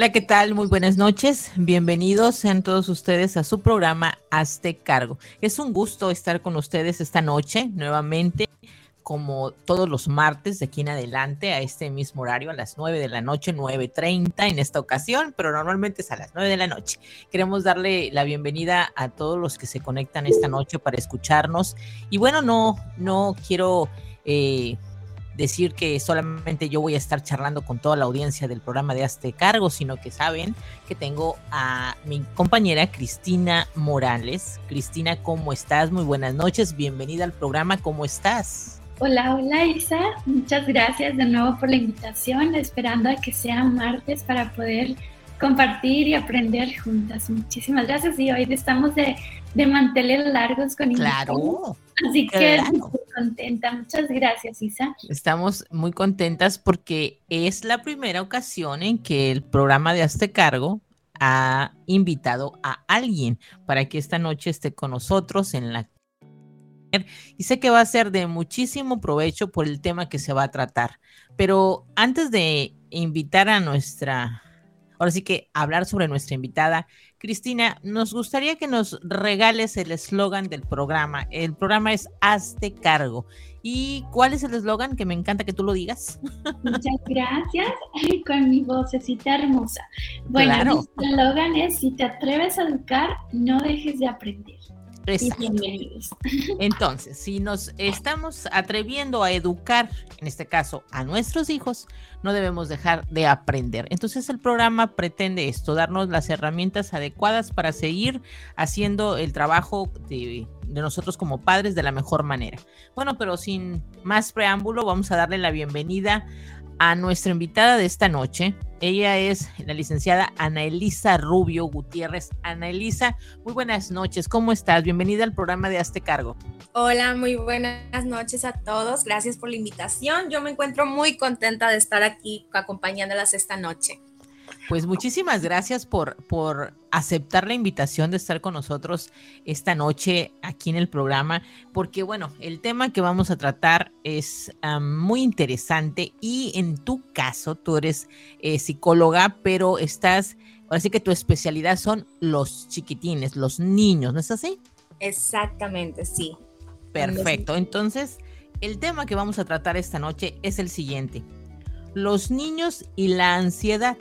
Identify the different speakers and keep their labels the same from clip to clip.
Speaker 1: Hola, ¿qué tal? Muy buenas noches. Bienvenidos sean todos ustedes a su programa Hazte Cargo. Es un gusto estar con ustedes esta noche nuevamente, como todos los martes de aquí en adelante, a este mismo horario, a las 9 de la noche, 9.30 en esta ocasión, pero normalmente es a las 9 de la noche. Queremos darle la bienvenida a todos los que se conectan esta noche para escucharnos. Y bueno, no, no quiero... Eh, decir que solamente yo voy a estar charlando con toda la audiencia del programa de Hazte Cargo, sino que saben que tengo a mi compañera Cristina Morales. Cristina, ¿cómo estás? Muy buenas noches, bienvenida al programa, ¿cómo estás?
Speaker 2: Hola, hola Isa, muchas gracias de nuevo por la invitación, esperando a que sea martes para poder compartir y aprender juntas. Muchísimas gracias y hoy estamos de, de manteles largos con
Speaker 1: Claro.
Speaker 2: Así que estoy contenta. Muchas gracias, Isa.
Speaker 1: Estamos muy contentas porque es la primera ocasión en que el programa de Hazte Cargo ha invitado a alguien para que esta noche esté con nosotros en la y sé que va a ser de muchísimo provecho por el tema que se va a tratar. Pero antes de invitar a nuestra ahora sí que hablar sobre nuestra invitada. Cristina, nos gustaría que nos regales el eslogan del programa. El programa es Hazte cargo. ¿Y cuál es el eslogan? Que me encanta que tú lo digas.
Speaker 2: Muchas gracias. Con mi vocecita hermosa. Bueno, el eslogan es, si te atreves a educar, no dejes de aprender.
Speaker 1: Entonces, si nos estamos atreviendo a educar, en este caso a nuestros hijos, no debemos dejar de aprender. Entonces el programa pretende esto, darnos las herramientas adecuadas para seguir haciendo el trabajo de, de nosotros como padres de la mejor manera. Bueno, pero sin más preámbulo, vamos a darle la bienvenida a nuestra invitada de esta noche. Ella es la licenciada Ana Elisa Rubio Gutiérrez. Ana Elisa, muy buenas noches. ¿Cómo estás? Bienvenida al programa de Hazte Cargo.
Speaker 3: Hola, muy buenas noches a todos. Gracias por la invitación. Yo me encuentro muy contenta de estar aquí acompañándolas esta noche.
Speaker 1: Pues muchísimas gracias por, por aceptar la invitación de estar con nosotros esta noche aquí en el programa, porque bueno, el tema que vamos a tratar es muy interesante y en tu caso, tú eres eh, psicóloga, pero estás, así que tu especialidad son los chiquitines, los niños, ¿no es así?
Speaker 3: Exactamente, sí.
Speaker 1: Perfecto, entonces el tema que vamos a tratar esta noche es el siguiente, los niños y la ansiedad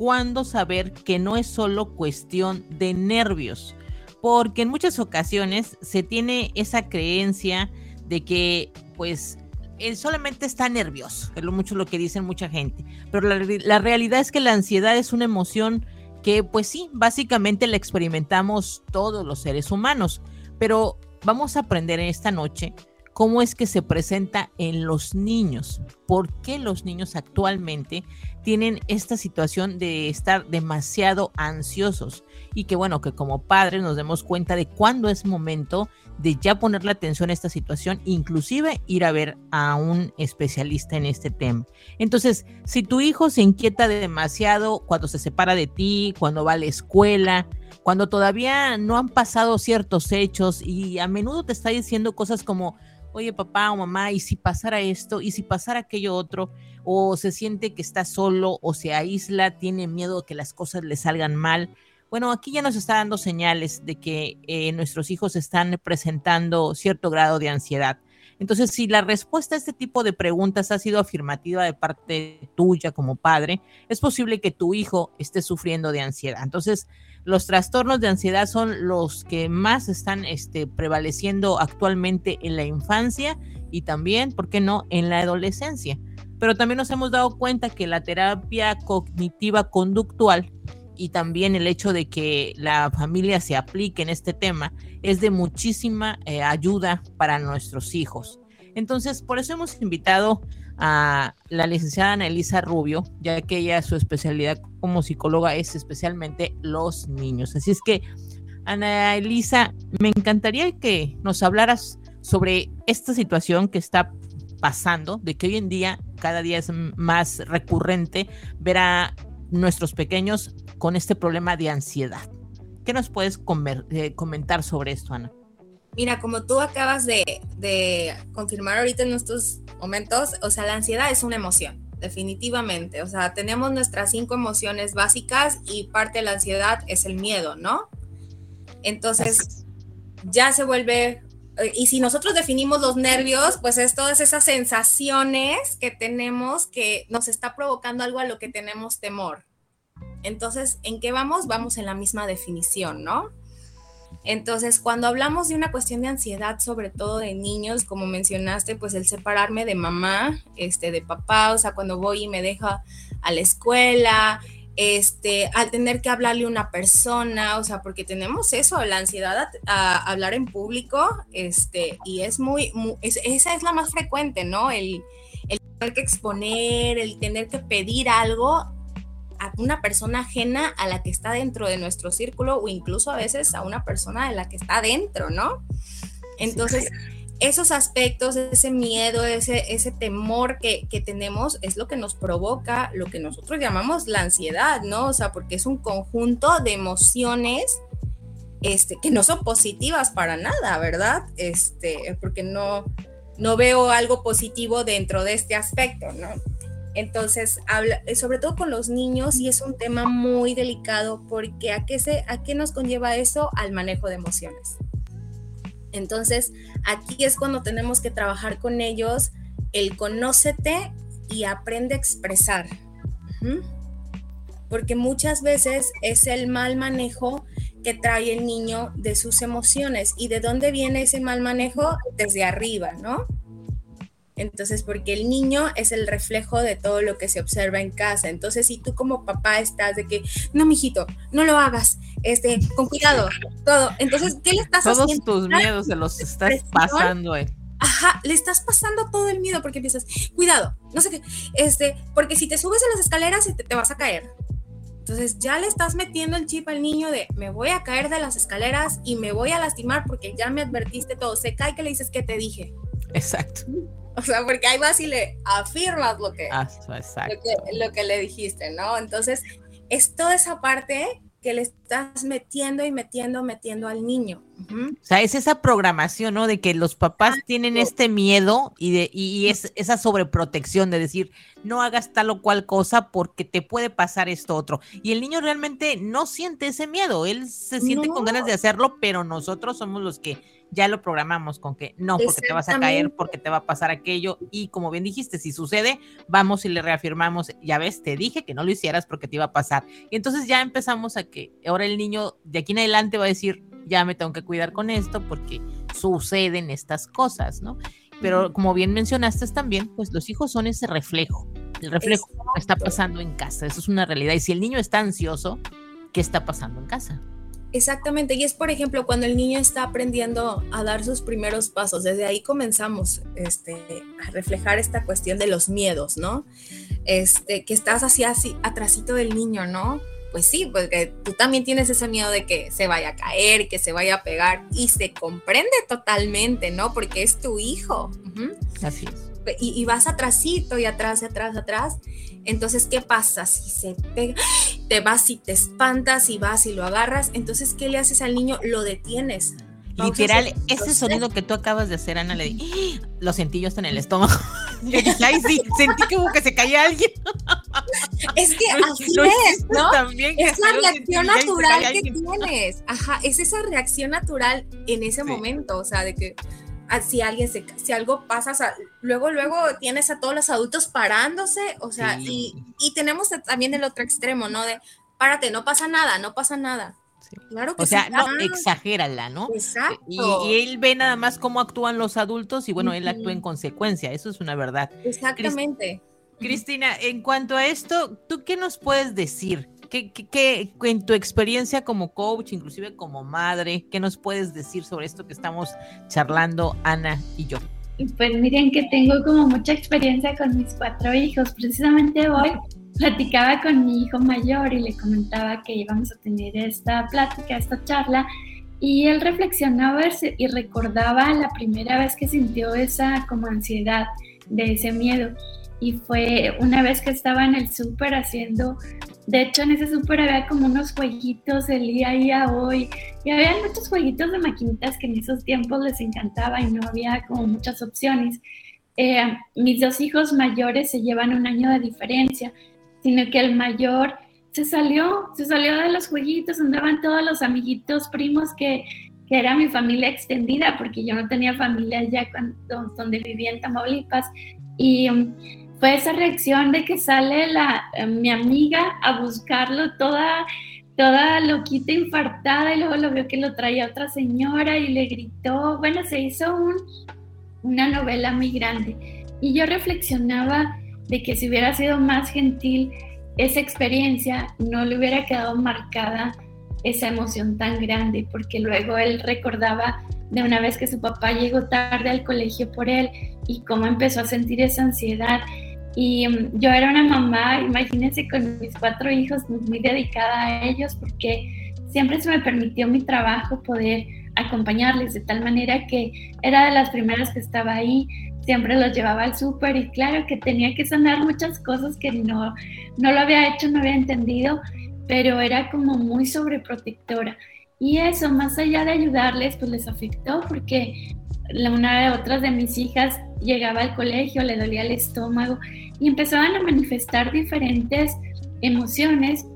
Speaker 1: cuándo saber que no es solo cuestión de nervios, porque en muchas ocasiones se tiene esa creencia de que pues él solamente está nervioso, es lo mucho lo que dicen mucha gente, pero la, la realidad es que la ansiedad es una emoción que pues sí, básicamente la experimentamos todos los seres humanos, pero vamos a aprender en esta noche cómo es que se presenta en los niños, por qué los niños actualmente tienen esta situación de estar demasiado ansiosos y que bueno, que como padres nos demos cuenta de cuándo es momento de ya ponerle atención a esta situación, inclusive ir a ver a un especialista en este tema. Entonces, si tu hijo se inquieta demasiado cuando se separa de ti, cuando va a la escuela, cuando todavía no han pasado ciertos hechos y a menudo te está diciendo cosas como, oye papá o mamá, ¿y si pasara esto? ¿Y si pasara aquello otro? O se siente que está solo o se aísla, tiene miedo que las cosas le salgan mal. Bueno, aquí ya nos está dando señales de que eh, nuestros hijos están presentando cierto grado de ansiedad. Entonces, si la respuesta a este tipo de preguntas ha sido afirmativa de parte tuya como padre, es posible que tu hijo esté sufriendo de ansiedad. Entonces, los trastornos de ansiedad son los que más están este, prevaleciendo actualmente en la infancia y también, ¿por qué no?, en la adolescencia. Pero también nos hemos dado cuenta que la terapia cognitiva conductual y también el hecho de que la familia se aplique en este tema es de muchísima eh, ayuda para nuestros hijos. Entonces, por eso hemos invitado a la licenciada Ana Elisa Rubio, ya que ella su especialidad como psicóloga es especialmente los niños. Así es que, Ana Elisa, me encantaría que nos hablaras sobre esta situación que está pasando, de que hoy en día cada día es más recurrente ver a nuestros pequeños con este problema de ansiedad. ¿Qué nos puedes eh, comentar sobre esto, Ana?
Speaker 3: Mira, como tú acabas de, confirmar ahorita en estos momentos, o sea, la ansiedad es una emoción. definitivamente. O sea, tenemos nuestras cinco emociones básicas y parte de la ansiedad es el miedo, ¿no? Entonces, ya se vuelve, eh, y si nosotros definimos los nervios, pues es todas esas sensaciones que tenemos que nos está provocando algo a lo que tenemos temor. Entonces, ¿en qué vamos? Vamos en la misma definición, ¿no? Entonces, cuando hablamos de una cuestión de ansiedad, sobre todo de niños, como mencionaste, pues el separarme de mamá, este, de papá, o sea, cuando voy y me deja a la escuela, este, al tener que hablarle a una persona, o sea, porque tenemos eso, la ansiedad a, hablar en público, este, y es muy, esa es la más frecuente, ¿no? El, el tener que exponer, el tener que pedir algo a una persona ajena a la que está dentro de nuestro círculo o incluso a veces a una persona de la que está dentro, ¿no? Entonces, esos aspectos, ese miedo, ese, ese temor que, que, tenemos es lo que nos provoca lo que nosotros llamamos la ansiedad, ¿no? O sea, porque es un conjunto de emociones este, que no son positivas para nada, ¿verdad? Este, porque no, no veo algo positivo dentro de este aspecto, ¿no? Entonces, habla, eh, sobre todo con los niños, y es un tema muy delicado porque ¿a qué, se, ¿a qué nos conlleva eso? Al manejo de emociones. Entonces, aquí es cuando tenemos que trabajar con ellos el conócete y aprende a expresar. Porque muchas veces es el mal manejo que trae el niño de sus emociones. ¿Y de dónde viene ese mal manejo? Desde arriba, ¿no? Entonces, porque el niño es el reflejo de todo lo que se observa en casa. Entonces, si tú como papá estás de que, no, mijito, no lo hagas, este, con cuidado, todo. Entonces, ¿qué le estás
Speaker 1: haciendo? Todos tus miedos se los estás pasando, eh.
Speaker 3: Ajá, le estás pasando todo el miedo porque empiezas, cuidado, no sé qué, este, porque si te subes a las escaleras te, te vas a caer. Entonces ya le estás metiendo el chip al niño de me voy a caer de las escaleras y me voy a lastimar porque ya me advertiste todo. Se cae que le dices que te dije.
Speaker 1: Exacto.
Speaker 3: O sea, porque ahí vas y le afirmas lo que, lo que, le dijiste, ¿no? Entonces, es toda esa parte que le estás metiendo y metiendo, metiendo al niño.
Speaker 1: O sea, es esa programación, ¿no? De que los papás tienen este miedo y, de, y es esa sobreprotección de decir, no hagas tal o cual cosa porque te puede pasar esto otro. Y el niño realmente no siente ese miedo, él se siente con ganas de hacerlo, pero nosotros somos los que ya lo programamos con que no, porque te vas a caer, porque te va a pasar aquello. Y como bien dijiste, si sucede, vamos y le reafirmamos, ya ves, te dije que no lo hicieras porque te iba a pasar. Y entonces ya empezamos a que ahora el niño de aquí en adelante va a decir, ya me tengo que cuidar con esto porque suceden estas cosas, ¿no? Pero como bien mencionaste también, pues los hijos son ese reflejo, el reflejo que está pasando en casa, eso es una realidad. Y si el niño está ansioso, ¿qué está pasando en casa?
Speaker 3: Exactamente, y es por ejemplo cuando el niño está aprendiendo a dar sus primeros pasos, desde ahí comenzamos este, a reflejar esta cuestión de los miedos, ¿no? Este, que estás así, así, atrásito del niño, ¿no? Pues sí, porque tú también tienes ese miedo de que se vaya a caer, que se vaya a pegar, y se comprende totalmente, ¿no? Porque es tu hijo.
Speaker 1: Así es
Speaker 3: y, vas atrásito y atrás y atrás, atrás. Entonces, ¿qué pasa? Si se pega, te vas y te espantas y vas y lo agarras, entonces, ¿qué le haces al niño? Lo detienes.
Speaker 1: Literal, ese sonido que tú acabas de hacer, Ana, le di, lo sentí yo hasta en el estómago. Ay, sí, sentí como que se caía alguien.
Speaker 3: Es que así es, ¿no? También es la reacción natural que tienes. Ajá, es esa reacción natural en ese momento, o sea, de que si alguien se, si algo pasa, luego, luego tienes a todos los adultos parándose, o sea, y, y, tenemos también el otro extremo, ¿no? De, párate, no pasa nada, no pasa nada. Claro que
Speaker 1: o sea, no, exagérala, ¿no?
Speaker 3: Exacto.
Speaker 1: Y, él ve nada más cómo actúan los adultos y bueno, él actúa en consecuencia, eso es una verdad.
Speaker 3: Exactamente.
Speaker 1: Cristina, en cuanto a esto, ¿tú qué nos puedes decir? ¿Qué, en tu experiencia como coach, inclusive como madre, qué nos puedes decir sobre esto que estamos charlando Ana y yo?
Speaker 2: Pues miren que tengo como mucha experiencia con mis cuatro hijos. Precisamente hoy platicaba con mi hijo mayor y le comentaba que íbamos a tener esta plática, esta charla, y él reflexionaba y recordaba la primera vez que sintió esa como ansiedad de ese miedo. Y fue una vez que estaba en el súper haciendo de hecho, en ese súper había como unos jueguitos del día a día hoy. Y había muchos jueguitos de maquinitas que en esos tiempos les encantaba y no había como muchas opciones. eh, mis dos hijos mayores se llevan un año de diferencia, sino que el mayor se salió, se salió de los jueguitos, andaban todos los amiguitos primos que, que era mi familia extendida, porque yo no tenía familia ya cuando, donde vivía en Tamaulipas. Y fue esa reacción de que sale la, eh, mi amiga a buscarlo toda, toda loquita, infartada, y luego lo vio que lo traía otra señora y le gritó. Bueno, se hizo un, una novela muy grande. Y yo reflexionaba de que si hubiera sido más gentil, esa experiencia no le hubiera quedado marcada esa emoción tan grande, porque luego él recordaba de una vez que su papá llegó tarde al colegio por él y cómo empezó a sentir esa ansiedad. Y mm, yo era una mamá, imagínense, con mis cuatro hijos, muy dedicada a ellos, porque siempre se me permitió mi trabajo poder acompañarles de tal manera que era de las primeras que estaba ahí, siempre los llevaba al súper y claro que tenía que sanar muchas cosas que no, no lo había hecho, no había entendido, pero era como muy sobreprotectora. Y eso, más allá de ayudarles, pues les afectó porque una de otras de mis hijas llegaba al colegio, le dolía el estómago y empezaban a manifestar diferentes emociones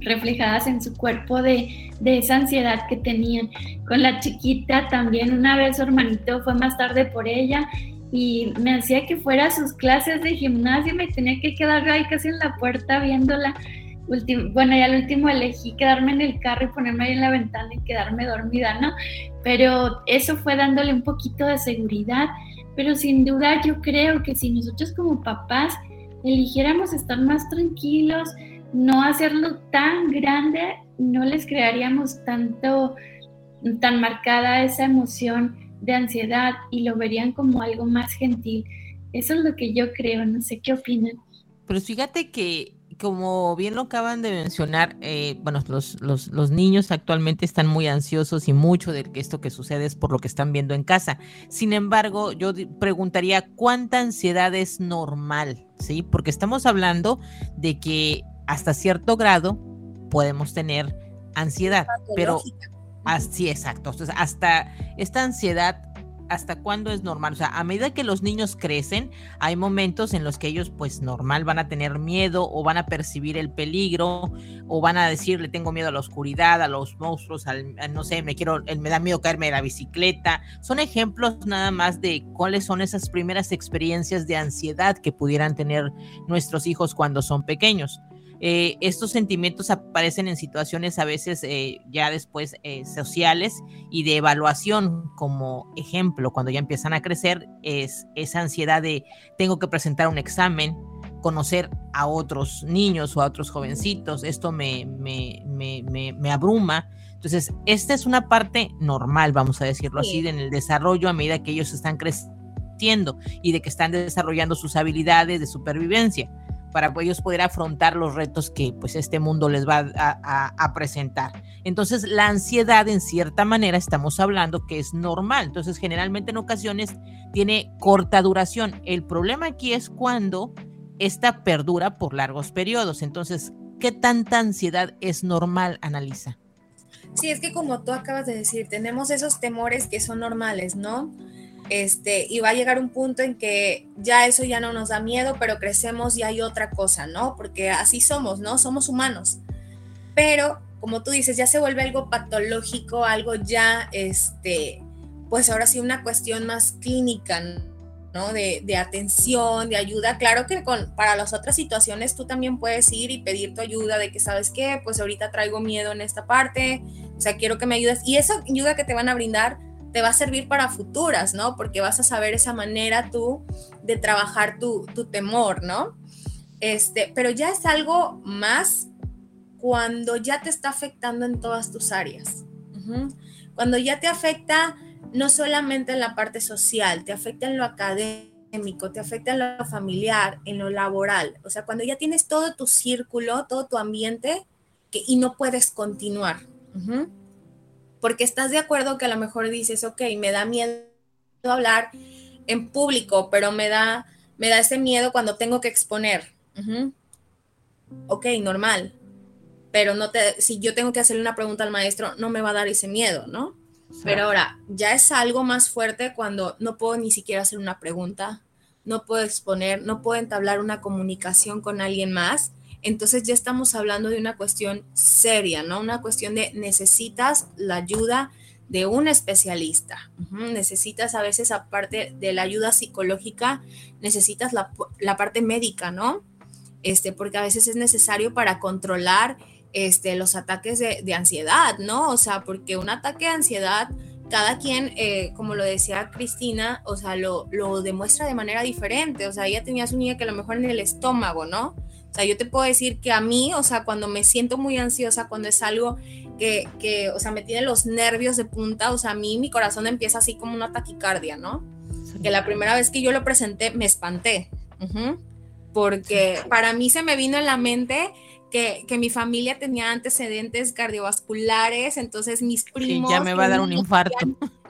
Speaker 2: reflejadas en su cuerpo de, de, esa ansiedad que tenían. Con la chiquita también una vez su hermanito fue más tarde por ella y me hacía que fuera a sus clases de gimnasia y me tenía que quedar ahí casi en la puerta viéndola bueno, ya al último elegí quedarme en el carro y ponerme ahí en la ventana y quedarme dormida, ¿no? Pero eso fue dándole un poquito de seguridad, pero sin duda yo creo que si nosotros como papás eligiéramos estar más tranquilos, no hacerlo tan grande, no les crearíamos tanto, tan marcada esa emoción de ansiedad y lo verían como algo más gentil. Eso es lo que yo creo, no sé qué opinan.
Speaker 1: Pero fíjate que como bien lo acaban de mencionar, eh, bueno, los, los, los, niños actualmente están muy ansiosos y mucho de que esto que sucede es por lo que están viendo en casa. Sin embargo, yo preguntaría cuánta ansiedad es normal, ¿sí? Porque estamos hablando de que hasta cierto grado podemos tener ansiedad, pero así exacto. Entonces, hasta esta ansiedad hasta cuándo es normal. O sea, a medida que los niños crecen, hay momentos en los que ellos, pues normal, van a tener miedo o van a percibir el peligro o van a decir, le tengo miedo a la oscuridad, a los monstruos, al, no sé, me quiero, me da miedo caerme de la bicicleta. Son ejemplos nada más de cuáles son esas primeras experiencias de ansiedad que pudieran tener nuestros hijos cuando son pequeños. Eh, estos sentimientos aparecen en situaciones a veces eh, ya después eh, sociales y de evaluación como ejemplo cuando ya empiezan a crecer es esa ansiedad de tengo que presentar un examen conocer a otros niños o a otros jovencitos esto me, me, me, me abruma. Entonces esta es una parte normal vamos a decirlo así en el desarrollo a medida que ellos están creciendo y de que están desarrollando sus habilidades de supervivencia para ellos poder afrontar los retos que pues este mundo les va a, presentar. Entonces la ansiedad en cierta manera estamos hablando que es normal, entonces generalmente en ocasiones tiene corta duración. El problema aquí es cuando esta perdura por largos periodos. Entonces, ¿qué tanta ansiedad es normal, Analiza?
Speaker 3: Sí, es que como tú acabas de decir, tenemos esos temores que son normales, ¿no? Este, y va a llegar un punto en que ya eso ya no nos da miedo, pero crecemos y hay otra cosa, ¿no? Porque así somos, ¿no? Somos humanos. Pero, como tú dices, ya se vuelve algo patológico, algo ya, este, pues ahora sí una cuestión más clínica, ¿no? De, atención, de ayuda. Claro que con, para las otras situaciones tú también puedes ir y pedir tu ayuda de que, ¿sabes qué? Pues ahorita traigo miedo en esta parte, o sea, quiero que me ayudes. Y esa ayuda que te van a brindar te va a servir para futuras, ¿no? Porque vas a saber esa manera tú de trabajar tu, temor, ¿no? Este, pero ya es algo más cuando ya te está afectando en todas tus áreas. Cuando ya te afecta no solamente en la parte social, te afecta en lo académico, te afecta en lo familiar, en lo laboral. O sea, cuando ya tienes todo tu círculo, todo tu ambiente que, y no puedes continuar porque estás de acuerdo que a lo mejor dices, ok, me da miedo hablar en público, pero me da, me da ese miedo cuando tengo que exponer. Ok, normal. Pero no te, si yo tengo que hacerle una pregunta al maestro, no me va a dar ese miedo, ¿no? Pero ahora, ya es algo más fuerte cuando no puedo ni siquiera hacer una pregunta, no puedo exponer, no puedo entablar una comunicación con alguien más, entonces ya estamos hablando de una cuestión seria, ¿no? Una cuestión de necesitas la ayuda de un especialista. Necesitas a veces, aparte de la ayuda psicológica, necesitas la, parte médica, ¿no? Este, porque a veces es necesario para controlar este, los ataques de, ansiedad, ¿no? O sea, porque un ataque de ansiedad, cada quien, eh, como lo decía Cristina, o sea, lo, lo, demuestra de manera diferente. O sea, ella tenía su niña que a lo mejor en el estómago, ¿no? O sea, yo te puedo decir que a mí, o sea, cuando me siento muy ansiosa, cuando es algo que, que, o sea, me tiene los nervios de punta, o sea, a mí mi corazón empieza así como una taquicardia, ¿no? Que la primera vez que yo lo presenté me espanté, porque para mí se me vino en la mente que, que, mi familia tenía antecedentes cardiovasculares, entonces mis primos...
Speaker 1: ya me va a dar un infarto.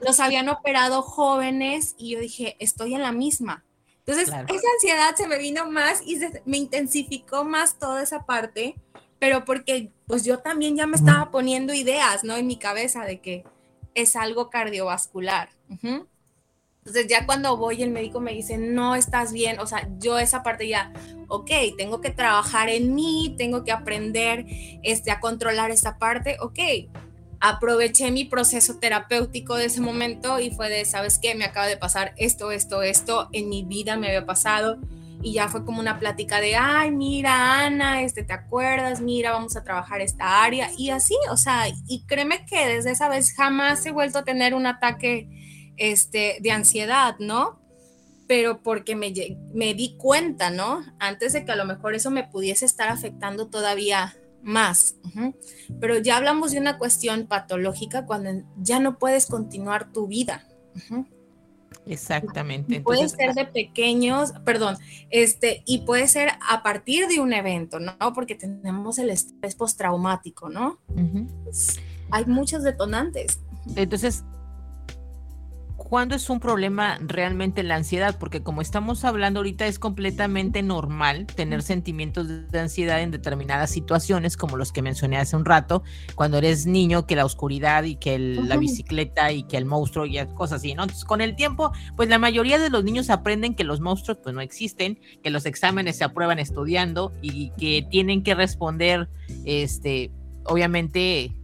Speaker 3: los habían operado jóvenes y yo dije, estoy en la misma. Entonces, esa ansiedad se me vino más y me intensificó más toda esa parte, pero porque pues yo también ya me estaba poniendo ideas, ¿no? En mi cabeza de que es algo cardiovascular. Entonces ya cuando voy el médico me dice, no estás bien, o sea, yo esa parte ya, ok, tengo que trabajar en mí, tengo que aprender este, a controlar esta parte, ok, aproveché mi proceso terapéutico de ese momento y fue de, ¿sabes qué? Me acaba de pasar esto, esto, esto, en mi vida me había pasado y ya fue como una plática de, ay, mira, Ana, este, ¿te acuerdas? Mira, vamos a trabajar esta área y así, o sea, y créeme que desde esa vez jamás he vuelto a tener un ataque este, de ansiedad, ¿no? Pero porque me, me di cuenta, ¿no? Antes de que a lo mejor eso me pudiese estar afectando todavía más. Pero ya hablamos de una cuestión patológica cuando ya no puedes continuar tu vida.
Speaker 1: Exactamente.
Speaker 3: puede ser de pequeños, perdón, este, y puede ser a partir de un evento, ¿no? Porque tenemos el estrés postraumático, ¿no? Hay muchos detonantes.
Speaker 1: Entonces, ¿Cuándo es un problema realmente la ansiedad? Porque como estamos hablando ahorita es completamente normal tener sentimientos de ansiedad en determinadas situaciones, como los que mencioné hace un rato, cuando eres niño, que la oscuridad y que la bicicleta y que el monstruo y cosas así, ¿no? Entonces con el tiempo, pues la mayoría de los niños aprenden que los monstruos pues no existen, que los exámenes se aprueban estudiando y que tienen que responder, este, obviamente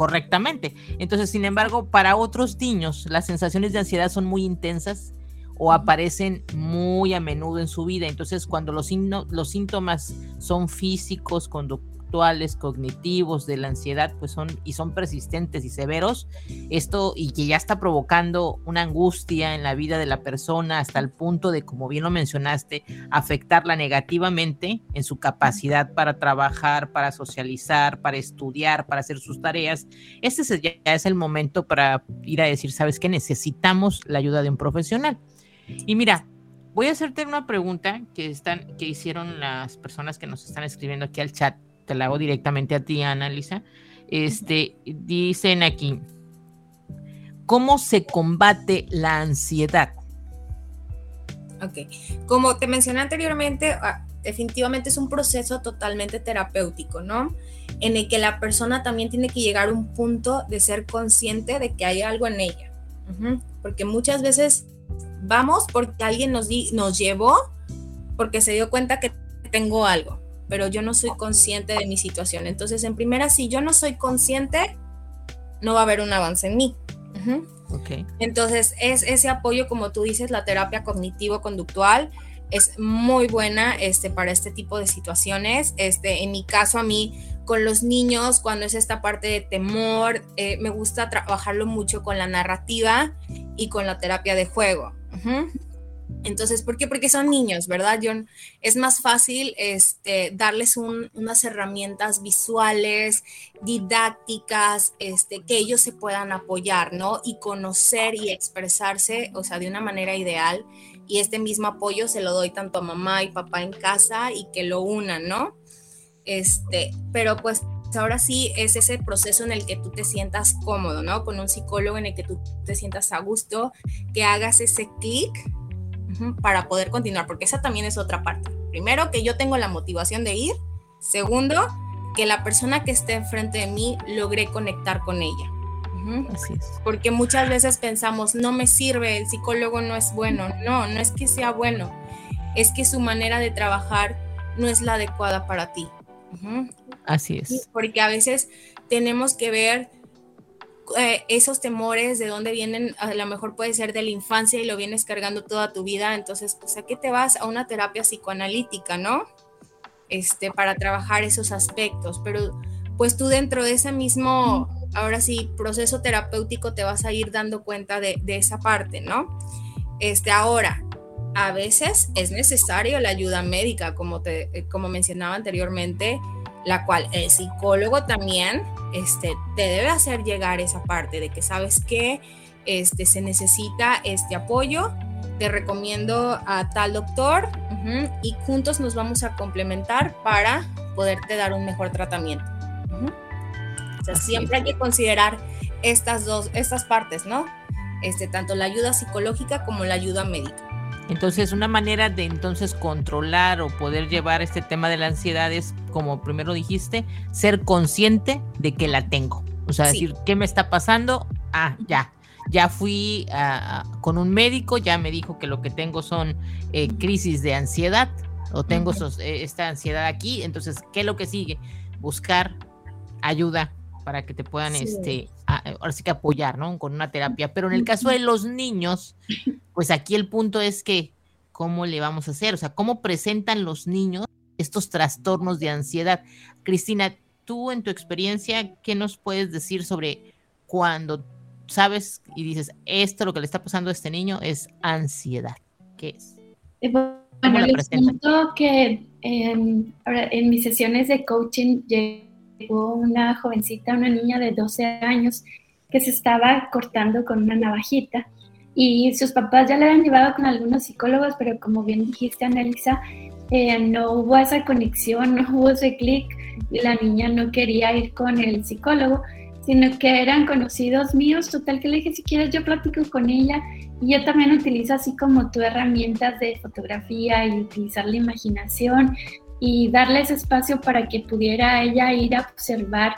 Speaker 1: correctamente. Entonces, sin embargo, para otros niños las sensaciones de ansiedad son muy intensas o aparecen muy a menudo en su vida. Entonces, cuando los, los síntomas son físicos, conductuales, cognitivos de la ansiedad, pues son y son persistentes y severos, esto y que ya está provocando una angustia en la vida de la persona hasta el punto de, como bien lo mencionaste, afectarla negativamente en su capacidad para trabajar, para socializar, para estudiar, para hacer sus tareas. Este ya es el momento para ir a decir, ¿sabes qué? Necesitamos la ayuda de un profesional. Y mira, voy a hacerte una pregunta que están que hicieron las personas que nos están escribiendo aquí al chat te la hago directamente a ti, Ana Lisa. Este, dicen aquí, ¿cómo se combate la ansiedad?
Speaker 3: Ok, como te mencioné anteriormente, ah, definitivamente es un proceso totalmente terapéutico, ¿no? En el que la persona también tiene que llegar a un punto de ser consciente de que hay algo en ella. Porque muchas veces vamos porque alguien nos, nos llevó porque se dio cuenta que tengo algo pero yo no soy consciente de mi situación. Entonces, en primera, si yo no soy consciente, no va a haber un avance en mí. Entonces, es ese apoyo, como tú dices, la terapia cognitivo-conductual es muy buena este, para este tipo de situaciones. Este, en mi caso, a mí, con los niños, cuando es esta parte de temor, eh, me gusta trabajarlo mucho con la narrativa y con la terapia de juego. Entonces, ¿por qué? Porque son niños, ¿verdad, John? Es más fácil este, darles unas herramientas visuales, didácticas, este, que ellos se puedan apoyar, ¿no? Y conocer y expresarse, o sea, de una manera ideal. Y este mismo apoyo se lo doy tanto a mamá y papá en casa y que lo unan, ¿no? Este, pero pues ahora sí es ese proceso en el que tú te sientas cómodo, ¿no? Con un psicólogo en el que tú te sientas a gusto, que hagas ese clic para poder continuar, porque esa también es otra parte. Primero, que yo tengo la motivación de ir. Segundo, que la persona que esté enfrente de mí logre conectar con ella. Así es. Porque muchas veces pensamos, no me sirve, el psicólogo no es bueno. No, no es que sea bueno, es que su manera de trabajar no es la adecuada para ti.
Speaker 1: Así es.
Speaker 3: Porque a veces tenemos que ver eh, esos temores de dónde vienen, a lo mejor puede ser de la infancia y lo vienes cargando toda tu vida, entonces, pues, ¿a qué te vas? A una terapia psicoanalítica, ¿no? Este, para trabajar esos aspectos, pero pues tú dentro de ese mismo, ahora sí, proceso terapéutico te vas a ir dando cuenta de, de esa parte, ¿no? Este, ahora, a veces es necesario la ayuda médica, como, te, eh, como mencionaba anteriormente, la cual el psicólogo también este, te debe hacer llegar esa parte de que sabes que este, se necesita este apoyo, te recomiendo a tal doctor y juntos nos vamos a complementar para poderte dar un mejor tratamiento. O sea, siempre hay que considerar estas dos, estas partes, ¿no? Este, tanto la ayuda psicológica como la ayuda médica.
Speaker 1: Entonces, una manera de entonces controlar o poder llevar este tema de la ansiedad es, como primero dijiste, ser consciente de que la tengo. O sea, decir, ¿qué me está pasando? Ah, ya. Ya fui con un médico, ya me dijo que lo que tengo son eh, crisis de ansiedad o tengo eh, esta ansiedad aquí. Entonces, ¿qué es lo que sigue? Buscar ayuda para que te puedan, este, ahora sí que apoyar, ¿no? Con una terapia. Pero en el caso de los niños, pues aquí el punto es que, ¿cómo le vamos a hacer? O sea, ¿cómo presentan los niños estos trastornos de ansiedad? Cristina, tú en tu experiencia, ¿qué nos puedes decir sobre cuando sabes y dices, esto lo que le está pasando a este niño es ansiedad? ¿Qué es?
Speaker 2: Eh, bueno, les cuento que en, en mis sesiones de coaching llegó una jovencita, una niña de 12 años, que se estaba cortando con una navajita. Y sus papás ya le habían llevado con algunos psicólogos, pero como bien dijiste, Annalisa, eh, no hubo esa conexión, no hubo ese clic. La niña no quería ir con el psicólogo, sino que eran conocidos míos, total que le dije, si quieres yo platico con ella y yo también utilizo así como tú herramientas de fotografía y utilizar la imaginación y darle ese espacio para que pudiera ella ir a observar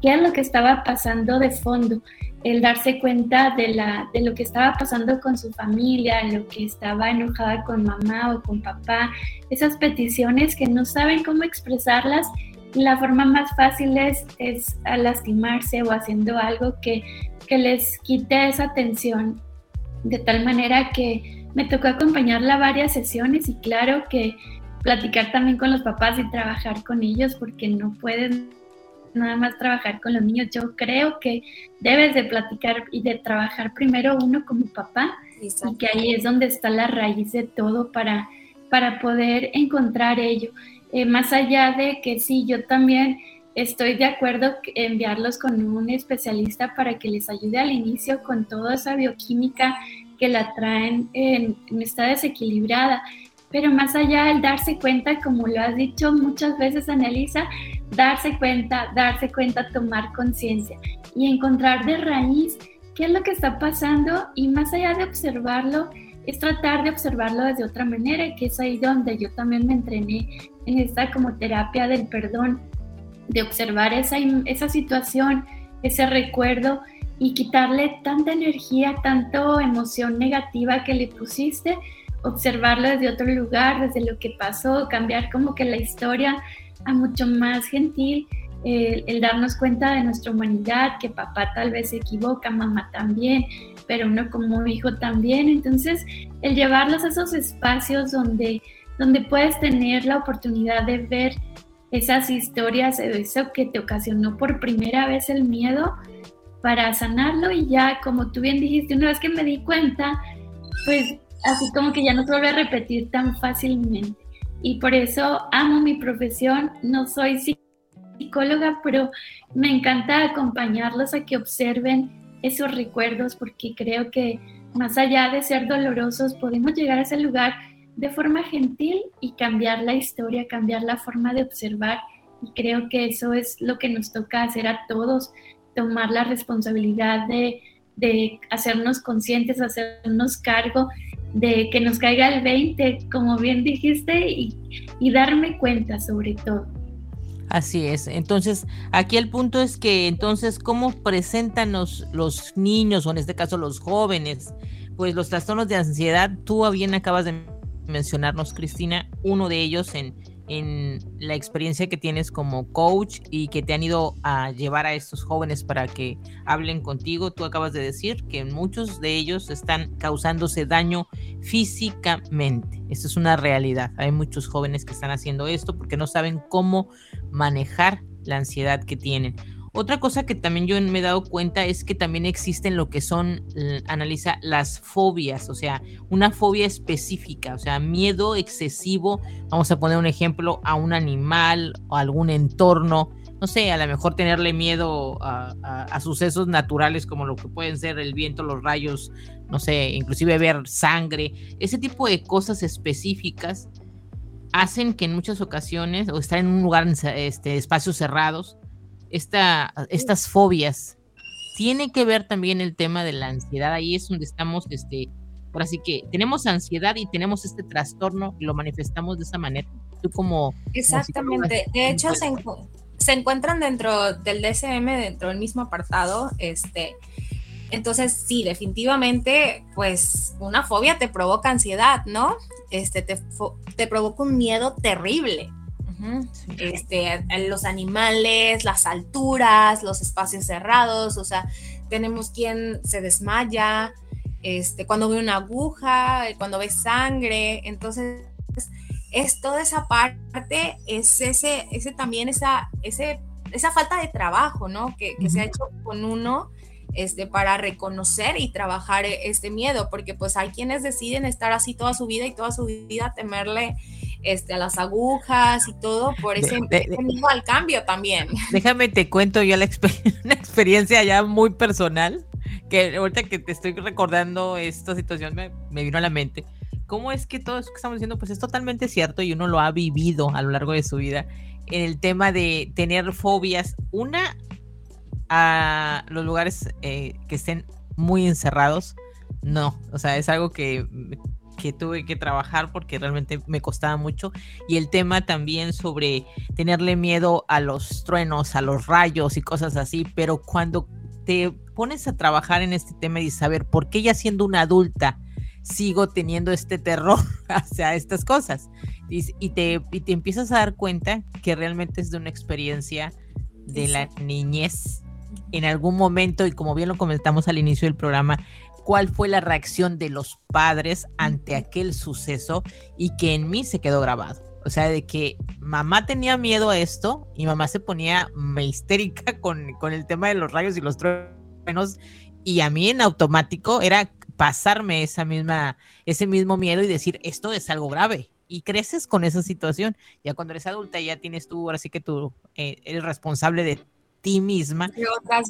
Speaker 2: qué es lo que estaba pasando de fondo, el darse cuenta de, la, de lo que estaba pasando con su familia, lo que estaba enojada con mamá o con papá, esas peticiones que no saben cómo expresarlas. La forma más fácil es, es lastimarse o haciendo algo que, que les quite esa atención, de tal manera que me tocó acompañarla varias sesiones y claro que platicar también con los papás y trabajar con ellos porque no pueden nada más trabajar con los niños. Yo creo que debes de platicar y de trabajar primero uno como papá y que ahí es donde está la raíz de todo para, para poder encontrar ello. Eh, más allá de que sí, yo también estoy de acuerdo en enviarlos con un especialista para que les ayude al inicio con toda esa bioquímica que la traen en, en está desequilibrada pero más allá del darse cuenta, como lo has dicho muchas veces, Anelisa, darse cuenta, darse cuenta, tomar conciencia y encontrar de raíz qué es lo que está pasando y más allá de observarlo, es tratar de observarlo desde otra manera, que es ahí donde yo también me entrené en esta como terapia del perdón, de observar esa, esa situación, ese recuerdo y quitarle tanta energía, tanto emoción negativa que le pusiste observarlo desde otro lugar, desde lo que pasó, cambiar como que la historia a mucho más gentil, el, darnos cuenta de nuestra humanidad, que papá tal vez se equivoca, mamá también, pero uno como hijo también. Entonces, el llevarlos a esos espacios donde, donde puedes tener la oportunidad de ver esas historias, eso que te ocasionó por primera vez el miedo, para sanarlo y ya, como tú bien dijiste, una vez que me di cuenta, pues así como que ya no se vuelve a repetir tan fácilmente. Y por eso amo mi profesión, no soy psicóloga, pero me encanta acompañarlos a que observen esos recuerdos porque creo que más allá de ser dolorosos, podemos llegar a ese lugar de forma gentil y cambiar la historia, cambiar la forma de observar. Y creo que eso es lo que nos toca hacer a todos, tomar la responsabilidad de, de hacernos conscientes, hacernos cargo de que nos caiga el 20, como bien dijiste, y, darme cuenta sobre todo.
Speaker 1: Así es. Entonces, aquí el punto es que entonces, ¿cómo presentan los, los niños, o en este caso los jóvenes, pues los trastornos de ansiedad? Tú bien acabas de mencionarnos, Cristina, uno de ellos en, en la experiencia que tienes como coach y que te han ido a llevar a estos jóvenes para que hablen contigo. Tú acabas de decir que muchos de ellos están causándose daño físicamente. Esto es una realidad. Hay muchos jóvenes que están haciendo esto porque no saben cómo manejar la ansiedad que tienen. Otra cosa que también yo me he dado cuenta es que también existen lo que son, analiza las fobias, o sea, una fobia específica, o sea, miedo excesivo, vamos a poner un ejemplo, a un animal o algún entorno, no sé, a lo mejor tenerle miedo a, sucesos naturales como lo que pueden ser el viento, los rayos, no sé, inclusive ver sangre, ese tipo de cosas específicas hacen que en muchas ocasiones, o estar en un lugar, este, espacios cerrados, esta, estas fobias. Tiene que ver también el tema de la ansiedad. Ahí es donde estamos, este, por así que tenemos ansiedad y tenemos este trastorno y lo manifestamos de esa manera. Tú como...
Speaker 3: Exactamente. de hecho, se, se, encuentran dentro del DSM, dentro del mismo apartado. Este, entonces, sí, definitivamente, pues una fobia te provoca ansiedad, ¿no? Este, te, te provoca un miedo terrible este, los animales, las alturas, los espacios cerrados, o sea, tenemos quien se desmaya, este, cuando ve una aguja, cuando ve sangre, entonces es toda esa parte, es ese, ese también esa, ese, esa falta de trabajo, ¿no? Que, se ha hecho con uno este, para reconocer y trabajar este miedo, porque pues hay quienes deciden estar así toda su vida y toda su vida temerle este, a las agujas y todo, por ese, miedo al cambio también.
Speaker 1: Déjame te cuento yo la una experiencia ya muy personal, que ahorita que te estoy recordando esta situación me, me vino a la mente. ¿Cómo es que todo eso que estamos diciendo pues es totalmente cierto y uno lo ha vivido a lo largo de su vida? En el tema de tener fobias, una a los lugares eh, que estén muy encerrados, no, o sea, es algo que que tuve que trabajar porque realmente me costaba mucho. Y el tema también sobre tenerle miedo a los truenos, a los rayos y cosas así, pero cuando te pones a trabajar en este tema y saber por qué ya siendo una adulta sigo teniendo este terror hacia estas cosas. Y, te, y te empiezas a dar cuenta que realmente es de una experiencia de la niñez en algún momento, y como bien lo comentamos al inicio del programa, cuál fue la reacción de los padres ante aquel suceso y que en mí se quedó grabado. O sea, de que mamá tenía miedo a esto y mamá se ponía histérica con, con el tema de los rayos y los truenos y a mí en automático era pasarme esa misma, ese mismo miedo y decir, esto es algo grave. Y creces con esa situación. Ya cuando eres adulta ya tienes tú, ahora sí que tú eh, eres responsable de ti misma.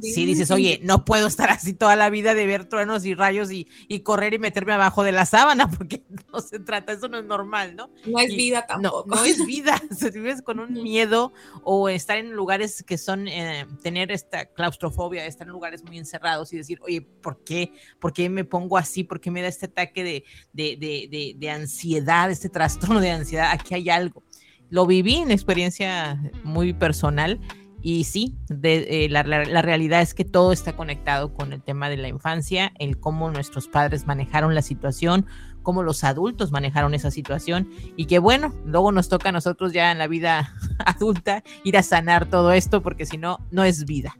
Speaker 1: Si dices, oye, no puedo estar así toda la vida de ver truenos y rayos y, y, correr y meterme abajo de la sábana, porque no se trata, eso no es normal, ¿no?
Speaker 3: No es vida tampoco.
Speaker 1: No, no es vida. si vives con un miedo o estar en lugares que son, eh, tener esta claustrofobia, estar en lugares muy encerrados y decir, oye, ¿por qué? ¿Por qué me pongo así? ¿Por qué me da este ataque de, de, de, de ansiedad, este trastorno de ansiedad? Aquí hay algo. Lo viví en experiencia muy personal y sí, de, eh, la, realidad es que todo está conectado con el tema de la infancia, el cómo nuestros padres manejaron la situación, cómo los adultos manejaron esa situación y que bueno, luego nos toca a nosotros ya en la vida adulta ir a sanar todo esto porque si no, no es vida.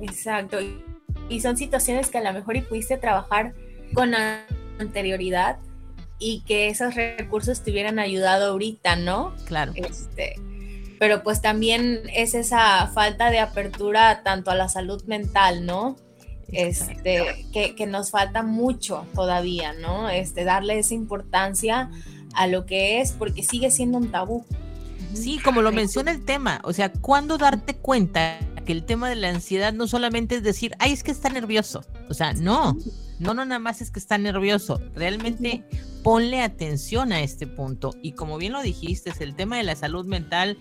Speaker 3: Exacto. Y son situaciones que a lo mejor y pudiste trabajar con anterioridad y que esos recursos te hubieran ayudado ahorita, ¿no?
Speaker 1: Claro.
Speaker 3: Este, pero pues también es esa falta de apertura tanto a la salud mental, ¿no? Este, que, nos falta mucho todavía, ¿no? Este, darle esa importancia a lo que es, porque sigue siendo un tabú.
Speaker 1: Sí, como lo menciona el tema, o sea, ¿cuándo darte cuenta que el tema de la ansiedad no solamente es decir, ay, es que está nervioso? O sea, no, no, no, nada más es que está nervioso. Realmente ponle atención a este punto. Y como bien lo dijiste, es el tema de la salud mental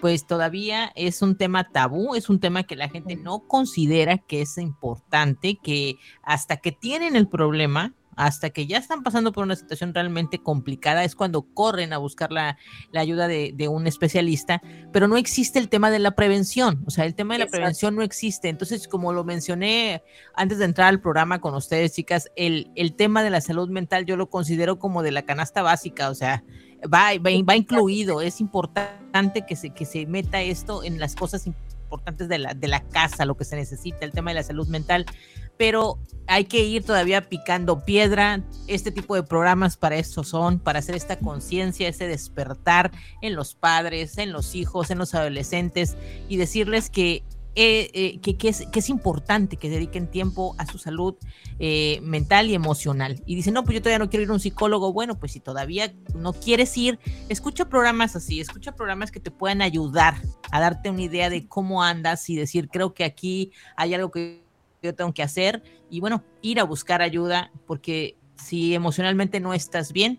Speaker 1: pues todavía es un tema tabú, es un tema que la gente no considera que es importante, que hasta que tienen el problema, hasta que ya están pasando por una situación realmente complicada, es cuando corren a buscar la, ayuda de, un especialista, pero no existe el tema de la prevención, o sea, el tema de la prevención no existe. Entonces, como lo mencioné antes de entrar al programa con ustedes, chicas, el, el tema de la salud mental yo lo considero como de la canasta básica, o sea, va, va, incluido, es importante que se, que se meta esto en las cosas importantes de la, de la casa, lo que se necesita, el tema de la salud mental, pero hay que ir todavía picando piedra. Este tipo de programas para eso son, para hacer esta conciencia, ese despertar en los padres, en los hijos, en los adolescentes y decirles que eh, eh, que, es, importante que dediquen tiempo a su salud eh, mental y emocional. Y dicen, no, pues yo todavía no quiero ir a un psicólogo. Bueno, pues si todavía no quieres ir, escucha programas así, escucha programas que te puedan ayudar a darte una idea de cómo andas y decir, creo que aquí hay algo que yo tengo que hacer. Y bueno, ir a buscar ayuda, porque si emocionalmente no estás bien,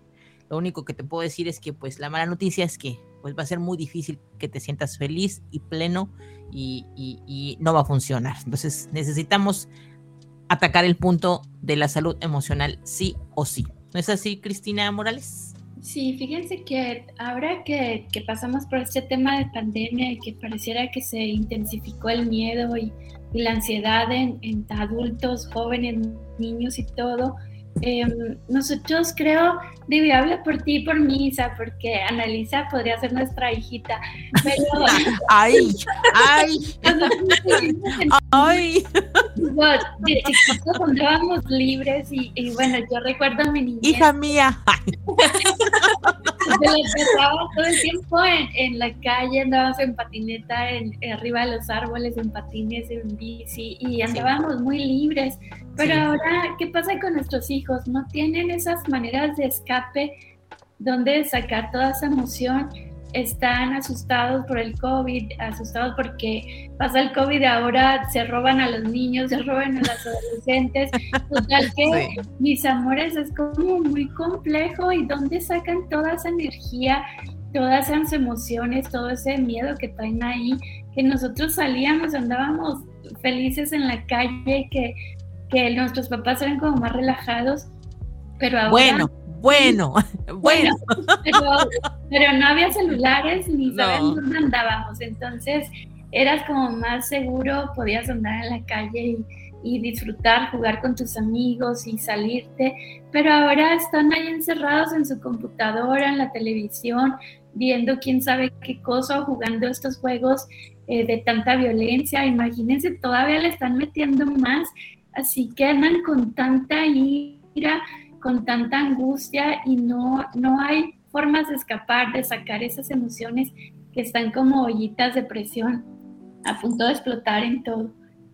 Speaker 1: lo único que te puedo decir es que pues la mala noticia es que pues va a ser muy difícil que te sientas feliz y pleno y, no va a funcionar. Entonces necesitamos atacar el punto de la salud emocional sí o sí. ¿No es así, Cristina Morales?
Speaker 2: Sí, fíjense que ahora que, pasamos por este tema de pandemia y que pareciera que se intensificó el miedo y, la ansiedad en, adultos, jóvenes, niños y todo, Em, nosotros creo, digo, hablo por ti por misa, porque Analisa podría ser nuestra hijita, pero...
Speaker 1: ¡Ay! ¡Ay! ¡Ay!
Speaker 2: Chiquitos andábamos libres y, bueno, yo recuerdo a mi niñez.
Speaker 1: Hija mía.
Speaker 2: Se la pasaba todo el tiempo en, la calle, andábamos en patineta, en, arriba de los árboles, en patines, en bici, y andábamos muy libres. Pero ahora, ¿qué pasa con nuestros hijos? No tienen esas maneras de escape donde sacar toda esa emoción. Están asustados por el COVID, asustados porque pasa el COVID ahora se roban a los niños, se roban a los adolescentes. Total que, mis amores, es como muy complejo. Y dónde sacan toda esa energía, todas esas emociones, todo ese miedo que traen ahí, que nosotros salíamos, andábamos felices en la calle, que que nuestros papás eran como más relajados, pero ahora...
Speaker 1: Bueno, bueno, bueno.
Speaker 2: Pero, no había celulares ni sabíamos dónde andábamos, entonces eras como más seguro, podías andar en la calle y, disfrutar, jugar con tus amigos y salirte, pero ahora están ahí encerrados en su computadora, en la televisión, viendo quién sabe qué cosa, jugando estos juegos eh, de tanta violencia. Imagínense, todavía le están metiendo más Así que andan con tanta ira, con tanta angustia y no, no hay formas de escapar, de sacar esas emociones que están como ollitas de presión a punto de explotar en todo.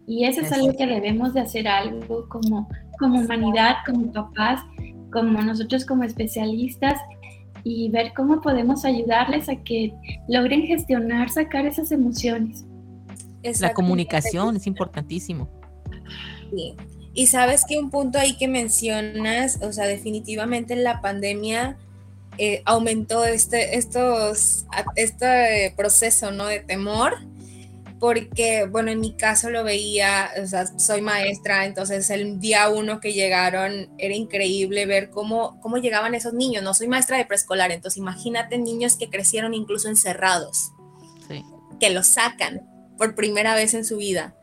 Speaker 2: Y eso es algo que debemos de hacer algo como, como humanidad, como papás, como nosotros como especialistas y ver cómo podemos ayudarles a que logren gestionar, sacar esas emociones.
Speaker 1: La comunicación es importantísimo.
Speaker 3: Y sabes que un punto ahí que mencionas, o sea, definitivamente la pandemia eh, aumentó este, estos, este proceso, ¿no? De temor, porque, bueno, en mi caso lo veía, o sea, soy maestra, entonces el día uno que llegaron era increíble ver cómo, cómo llegaban esos niños, no soy maestra de preescolar, entonces imagínate niños que crecieron incluso encerrados, que los sacan por primera vez en su vida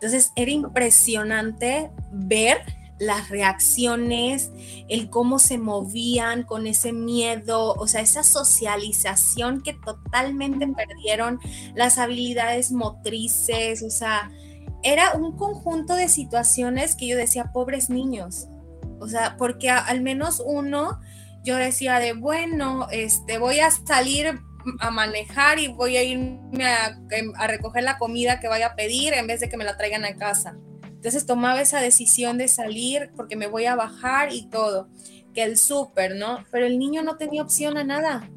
Speaker 3: entonces era impresionante ver las reacciones, el cómo se movían con ese miedo, o sea, esa socialización que totalmente perdieron, las habilidades motrices, o sea, era un conjunto de situaciones que yo decía, pobres niños, o sea, porque al menos uno, yo decía de, bueno, este, voy a salir a manejar y voy a irme a, recoger la comida que vaya a pedir en vez de que me la traigan a casa. Entonces tomaba esa decisión de salir porque me voy a bajar y todo, que el súper, ¿no? Pero el niño no tenía opción a nada.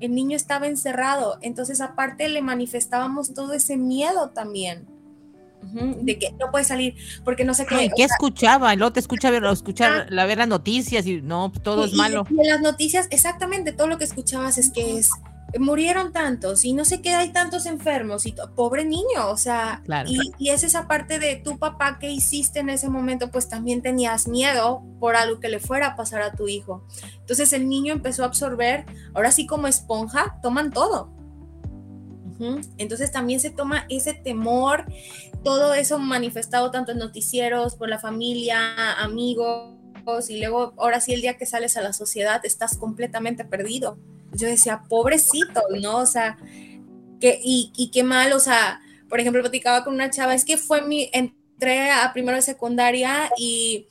Speaker 3: El niño estaba encerrado. Entonces aparte le manifestábamos todo ese miedo también. de que no puede salir porque no sé qué.
Speaker 1: ¿Qué escuchaba? El otro escucha ver, escuchar, la ver las noticias y no, todo es malo.
Speaker 3: Y, las noticias, exactamente, todo lo que escuchabas es que es murieron tantos y no sé qué hay tantos enfermos y pobre niño, o sea, y, es esa parte de tu papá que hiciste en ese momento, pues también tenías miedo por algo que le fuera a pasar a tu hijo. Entonces el niño empezó a absorber, ahora sí como esponja, toman todo. Entonces también se toma ese temor, todo eso manifestado tanto en noticieros, por la familia, amigos, y luego ahora sí el día que sales a la sociedad estás completamente perdido yo decía, pobrecito, ¿no? O sea, que, y, qué mal, o sea, por ejemplo, platicaba con una chava, es que fue mi, entré a primero de secundaria y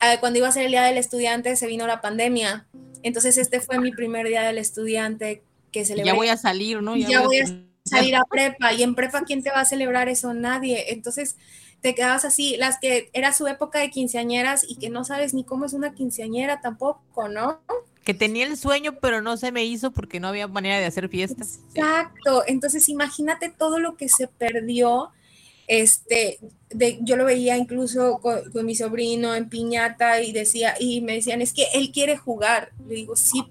Speaker 3: eh, cuando iba a ser el día del estudiante se vino la pandemia. Entonces este fue mi primer día del estudiante que celebré.
Speaker 1: Ya voy a salir, ¿no?
Speaker 3: Ya, voy, a salir a prepa. Y en prepa, ¿quién te va a celebrar eso? Nadie. Entonces te quedabas así, las que era su época de quinceañeras y que no sabes ni cómo es una quinceañera tampoco, ¿no?
Speaker 1: Que tenía el sueño, pero no se me hizo porque no había manera de hacer fiestas.
Speaker 3: Exacto. Entonces, imagínate todo lo que se perdió. Este, de, yo lo veía incluso con, mi sobrino en piñata y decía, y me decían, es que él quiere jugar. Le digo, sí,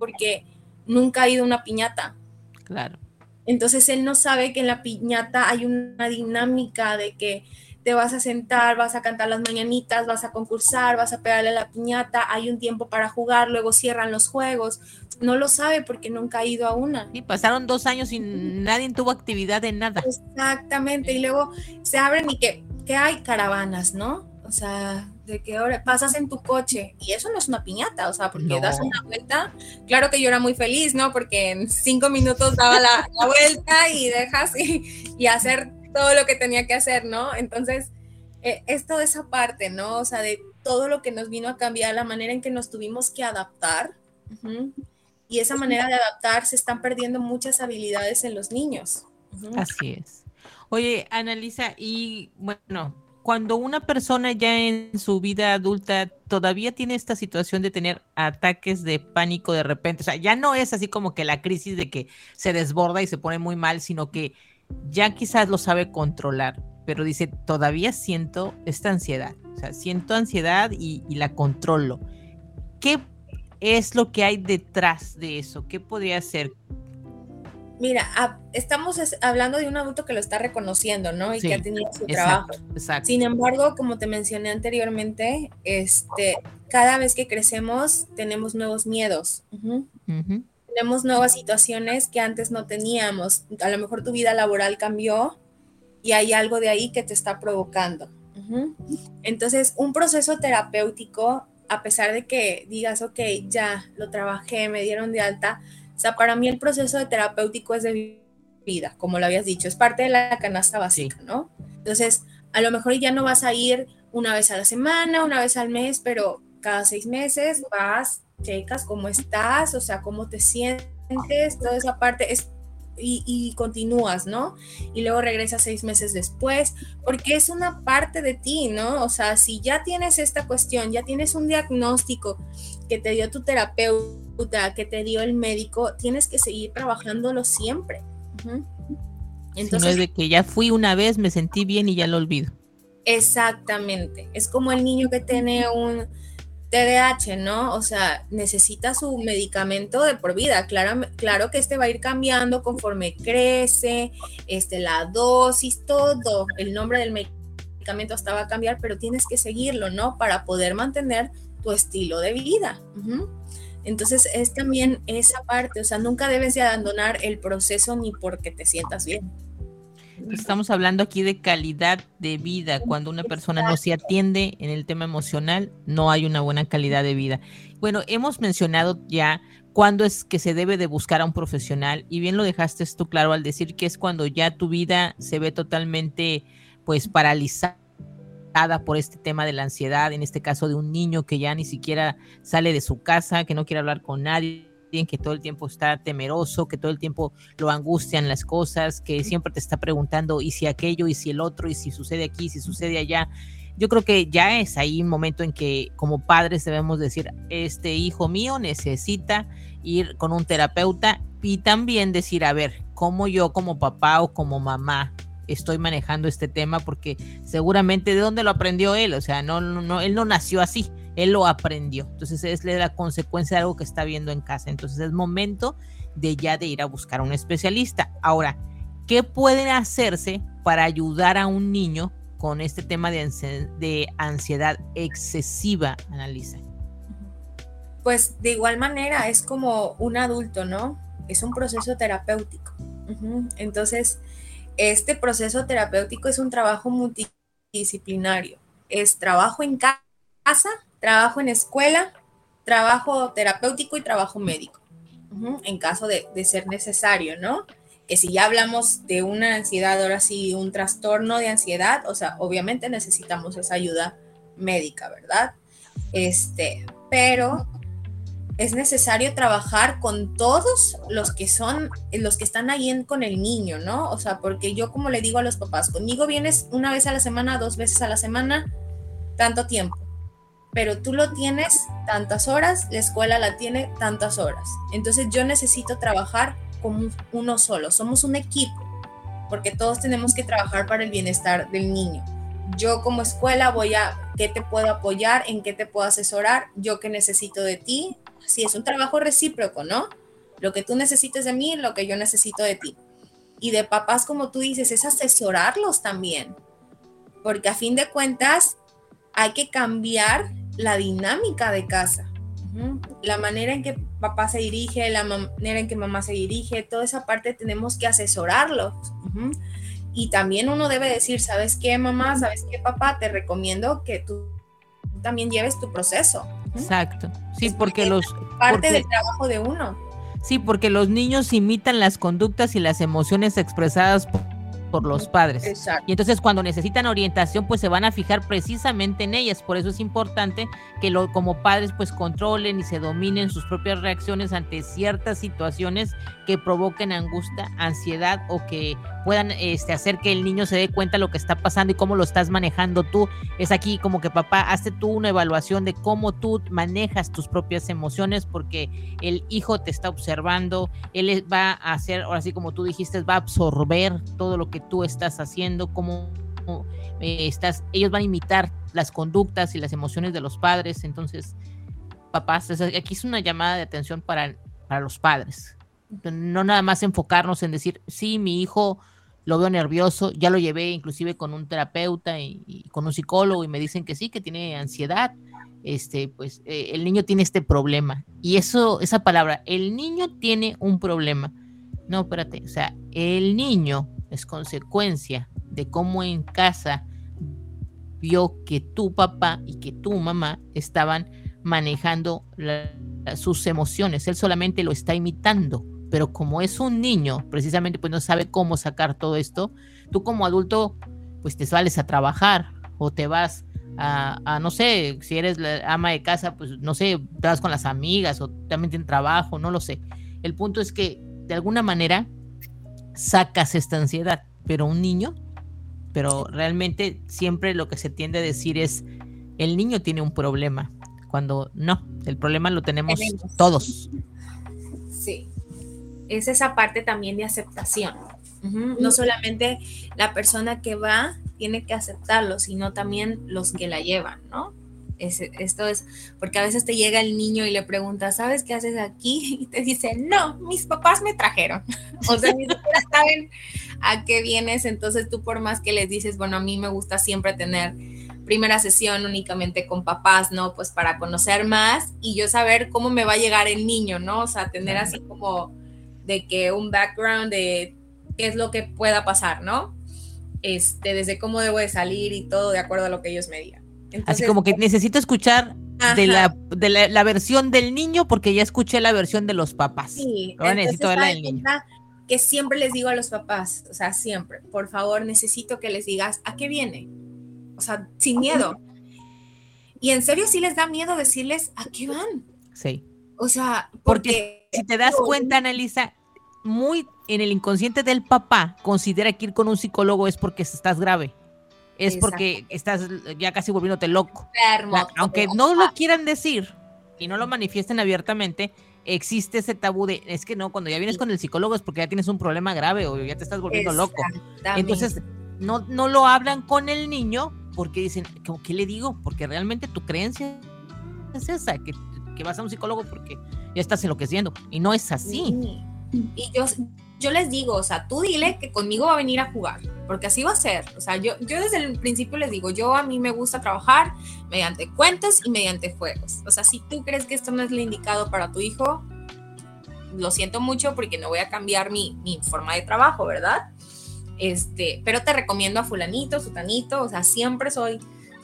Speaker 3: porque nunca ha ido a una piñata.
Speaker 1: Claro.
Speaker 3: Entonces él no sabe que en la piñata hay una dinámica de que te vas a sentar, vas a cantar las mañanitas, vas a concursar, vas a pegarle a la piñata, hay un tiempo para jugar, luego cierran los juegos. No lo sabe porque nunca ha ido a una.
Speaker 1: Y pasaron dos años y nadie tuvo actividad en nada.
Speaker 3: Exactamente, y luego se abren y que, que hay caravanas, ¿no? O sea, de que ahora pasas en tu coche y eso no es una piñata, o sea, porque das una vuelta. Claro que yo era muy feliz, ¿no? Porque en cinco minutos daba la, vuelta y dejas y, y hacer todo lo que tenía que hacer, ¿no? Entonces, eh, es toda esa parte, ¿no? O sea, de todo lo que nos vino a cambiar, la manera en que nos tuvimos que adaptar. Y esa manera de adaptar se están perdiendo muchas habilidades en los niños.
Speaker 1: Así es. Oye, Analisa, y bueno, cuando una persona ya en su vida adulta todavía tiene esta situación de tener ataques de pánico de repente, o sea, ya no es así como que la crisis de que se desborda y se pone muy mal, sino que ya quizás lo sabe controlar, pero dice, todavía siento esta ansiedad, o sea, siento ansiedad y, la controlo. ¿Qué es lo que hay detrás de eso? ¿Qué podría ser?
Speaker 3: Mira, estamos hablando de un adulto que lo está reconociendo, ¿no? Y que ha tenido su trabajo. Sin embargo, como te mencioné anteriormente, este, cada vez que crecemos tenemos nuevos miedos tenemos nuevas situaciones que antes no teníamos. A lo mejor tu vida laboral cambió y hay algo de ahí que te está provocando. Entonces, un proceso terapéutico, a pesar de que digas, ok, ya lo trabajé, me dieron de alta, o sea, para mí el proceso de terapéutico es de vida, como lo habías dicho, es parte de la canasta básica, ¿no? Entonces, a lo mejor ya no vas a ir una vez a la semana, una vez al mes, pero cada seis meses vas checas cómo estás, o sea, cómo te sientes, toda esa parte es y, continúas, ¿no? Y luego regresas seis meses después, porque es una parte de ti, ¿no? O sea, si ya tienes esta cuestión, ya tienes un diagnóstico que te dio tu terapeuta, que te dio el médico, tienes que seguir trabajándolo siempre.
Speaker 1: Entonces, no es de que ya fui una vez, me sentí bien y ya lo olvido.
Speaker 3: Exactamente. Es como el niño que tiene un TDAH, ¿no? O sea, necesita su medicamento de por vida. Claro, claro que este va a ir cambiando conforme crece, este, la dosis, todo, el nombre del medicamento hasta va a cambiar, pero tienes que seguirlo, ¿no? Para poder mantener tu estilo de vida. Entonces es también esa parte, o sea, nunca debes de abandonar el proceso ni porque te sientas bien.
Speaker 1: Estamos hablando aquí de calidad de vida. Cuando una persona no se atiende en el tema emocional, no hay una buena calidad de vida. Bueno, hemos mencionado ya cuándo es que se debe de buscar a un profesional y bien lo dejaste tú claro al decir que es cuando ya tu vida se ve totalmente pues paralizada por este tema de la ansiedad, en este caso de un niño que ya ni siquiera sale de su casa, que no quiere hablar con nadie, que todo el tiempo está temeroso, que todo el tiempo lo angustian las cosas, que siempre te está preguntando y si aquello, y si el otro, y si sucede aquí, si sucede allá. Yo creo que ya es ahí un momento en que como padres debemos decir, este hijo mío necesita ir con un terapeuta y también decir, a ver, cómo yo como papá o como mamá estoy manejando este tema porque seguramente de dónde lo aprendió él, o sea, no, no, él no nació así, él lo aprendió. Entonces es la consecuencia de algo que está viendo en casa. Entonces es momento de ya de ir a buscar a un especialista. Ahora, ¿qué puede hacerse para ayudar a un niño con este tema de, de ansiedad excesiva, Analisa?
Speaker 3: Pues de igual manera es como un adulto, ¿no? Es un proceso terapéutico. Entonces, este proceso terapéutico es un trabajo multidisciplinario. Es trabajo en casa, trabajo en escuela, trabajo terapéutico y trabajo médico, en caso de, ser necesario, ¿no? Que si ya hablamos de una ansiedad, ahora sí, un trastorno de ansiedad, o sea, obviamente necesitamos esa ayuda médica, ¿verdad? Este, pero es necesario trabajar con todos los que son, los que están ahí con el niño, ¿no? O sea, porque yo como le digo a los papás, conmigo vienes una vez a la semana, dos veces a la semana, tanto tiempo, pero tú lo tienes tantas horas, la escuela la tiene tantas horas. Entonces yo necesito trabajar como uno solo, somos un equipo, porque todos tenemos que trabajar para el bienestar del niño. Yo como escuela voy a, ¿qué te puedo apoyar? ¿En qué te puedo asesorar? Yo qué necesito de ti, sí, es un trabajo recíproco, ¿no? Lo que tú necesites de mí, lo que yo necesito de ti. Y de papás, como tú dices, es asesorarlos también, porque a fin de cuentas hay que cambiar la dinámica de casa. La manera en que papá se dirige, la manera en que mamá se dirige, toda esa parte tenemos que asesorarlos. Y también uno debe decir, ¿sabes qué, mamá? ¿Sabes qué, papá? Te recomiendo que tú también lleves tu proceso.
Speaker 1: Exacto. Sí, porque los...
Speaker 3: Parte del trabajo de uno.
Speaker 1: Sí, porque los niños imitan las conductas y las emociones expresadas por por los padres. Y entonces cuando necesitan orientación, pues se van a fijar precisamente en ellas. Por eso es importante que lo, como padres pues controlen y se dominen sus propias reacciones ante ciertas situaciones que provoquen angustia, ansiedad o que puedan este, hacer que el niño se dé cuenta de lo que está pasando y cómo lo estás manejando tú. Es aquí como que papá, hazte tú una evaluación de cómo tú manejas tus propias emociones porque el hijo te está observando, él va a hacer, ahora sí como tú dijiste, va a absorber todo lo que tú estás haciendo, cómo eh, estás, ellos van a imitar las conductas y las emociones de los padres, entonces, papás, aquí es una llamada de atención para, para los padres, no nada más enfocarnos en decir, sí, mi hijo lo veo nervioso, ya lo llevé inclusive con un terapeuta y, con un psicólogo y me dicen que sí, que tiene ansiedad, este, pues eh, el niño tiene este problema. Y eso, esa palabra, el niño tiene un problema. No, espérate, o sea, el niño es consecuencia de cómo en casa vio que tu papá y que tu mamá estaban manejando sus emociones. Él solamente lo está imitando, pero como es un niño, precisamente pues no sabe cómo sacar todo esto, tú como adulto pues te sales a trabajar o te vas a, no sé, si eres la ama de casa, pues no sé, te vas con las amigas o también tienes trabajo, no lo sé. El punto es que de alguna manera sacas esta ansiedad, pero un niño, pero realmente siempre lo que se tiende a decir es, el niño tiene un problema, cuando no, el problema lo tenemos, todos.
Speaker 3: Es esa parte también de aceptación. No solamente la persona que va tiene que aceptarlo, sino también los que la llevan, ¿no? esto es, porque a veces te llega el niño y le pregunta, ¿sabes qué haces aquí? Y te dice, no, mis papás me trajeron. o sea, ni siquiera saben a qué vienes, entonces tú por más que les dices, bueno, a mí me gusta siempre tener primera sesión únicamente con papás, ¿no? Pues para conocer más y yo saber cómo me va a llegar el niño, ¿no? O sea, tener así como de que un background de qué es lo que pueda pasar, ¿no? Este, desde cómo debo de salir y todo de acuerdo a lo que ellos me digan.
Speaker 1: Así como que necesito escuchar de, la, de la, versión del niño porque ya escuché la versión de los papás.
Speaker 3: Sí, necesito la del niño. Que siempre les digo a los papás, o sea, siempre, por favor, necesito que les digas a qué viene. O sea, sin miedo. Y en serio sí les da miedo decirles a qué van.
Speaker 1: Sí.
Speaker 3: O sea,
Speaker 1: porque, porque si te das cuenta, Annalisa, muy en el inconsciente del papá considera que ir con un psicólogo es porque estás grave es porque estás ya casi volviéndote loco. aunque no lo quieran decir y no lo manifiesten abiertamente, existe ese tabú de, es que no, cuando ya vienes con el psicólogo es porque ya tienes un problema grave o ya te estás volviendo loco. Entonces, no, no lo hablan con el niño porque dicen, ¿qué le digo? Porque realmente tu creencia es esa, que, que vas a un psicólogo porque ya estás enloqueciendo. Y no es así.
Speaker 3: Y yo, yo les digo, o sea, tú dile que conmigo va a venir a jugar, porque así va a ser. O sea, yo, yo desde el principio les digo, yo a mí me gusta trabajar mediante cuentos y mediante juegos. O sea, si tú crees que esto no es lo indicado para tu hijo, lo siento mucho porque no voy a cambiar mi, mi forma de trabajo, ¿verdad? Este, pero te recomiendo a fulanito, sutanito, o sea, siempre soy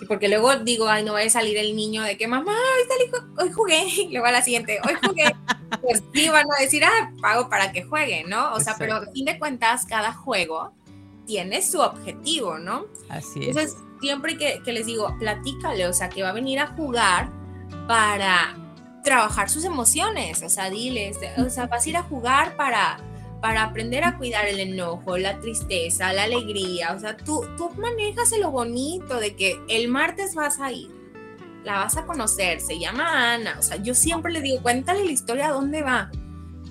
Speaker 3: porque luego digo, ay, no va a salir el niño de que mamá, hoy, salí, hoy jugué, y luego a la siguiente, hoy jugué. pues sí, van a decir, ah, pago para que juegue, ¿no? O sea, pero a fin de cuentas, cada juego tiene su objetivo, ¿no?
Speaker 1: Así es.
Speaker 3: Entonces, siempre que, que les digo, platícale, o sea, que va a venir a jugar para trabajar sus emociones, o sea, diles, o sea, vas a ir a jugar para para aprender a cuidar el enojo, la tristeza, la alegría. O sea, tú, tú manejas lo bonito de que el martes vas a ir, la vas a conocer, se llama Ana. O sea, yo siempre le digo, cuéntale la historia, ¿a dónde va?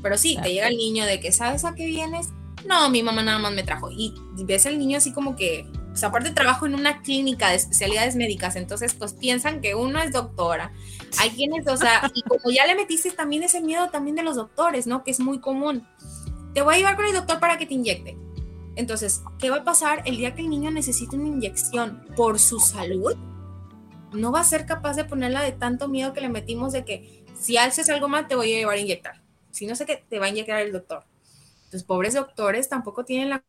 Speaker 3: Pero sí, te llega el niño de que, ¿sabes a qué vienes? No, mi mamá nada más me trajo. Y ves al niño así como que, o sea, aparte trabajo en una clínica de especialidades médicas, entonces pues piensan que uno es doctora. Hay quienes, o sea, y como ya le metiste también ese miedo también de los doctores, ¿no? Que es muy común te voy a llevar con el doctor para que te inyecte. Entonces, ¿qué va a pasar el día que el niño necesite una inyección por su salud? No va a ser capaz de ponerla de tanto miedo que le metimos de que si haces algo mal te voy a llevar a inyectar. Si no sé qué, te va a inyectar el doctor. Entonces, pobres doctores tampoco tienen la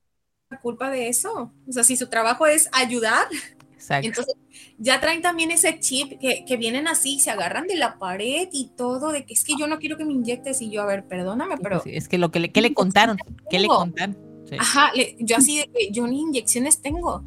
Speaker 3: culpa de eso. O sea, si su trabajo es ayudar, entonces, ya traen también ese chip que, que, vienen así, se agarran de la pared y todo, de que es que yo no quiero que me inyectes y yo, a ver, perdóname, pero...
Speaker 1: es que lo que le, ¿qué le contaron? ¿Qué le contaron?
Speaker 3: Ajá, yo así de que yo ni inyecciones tengo.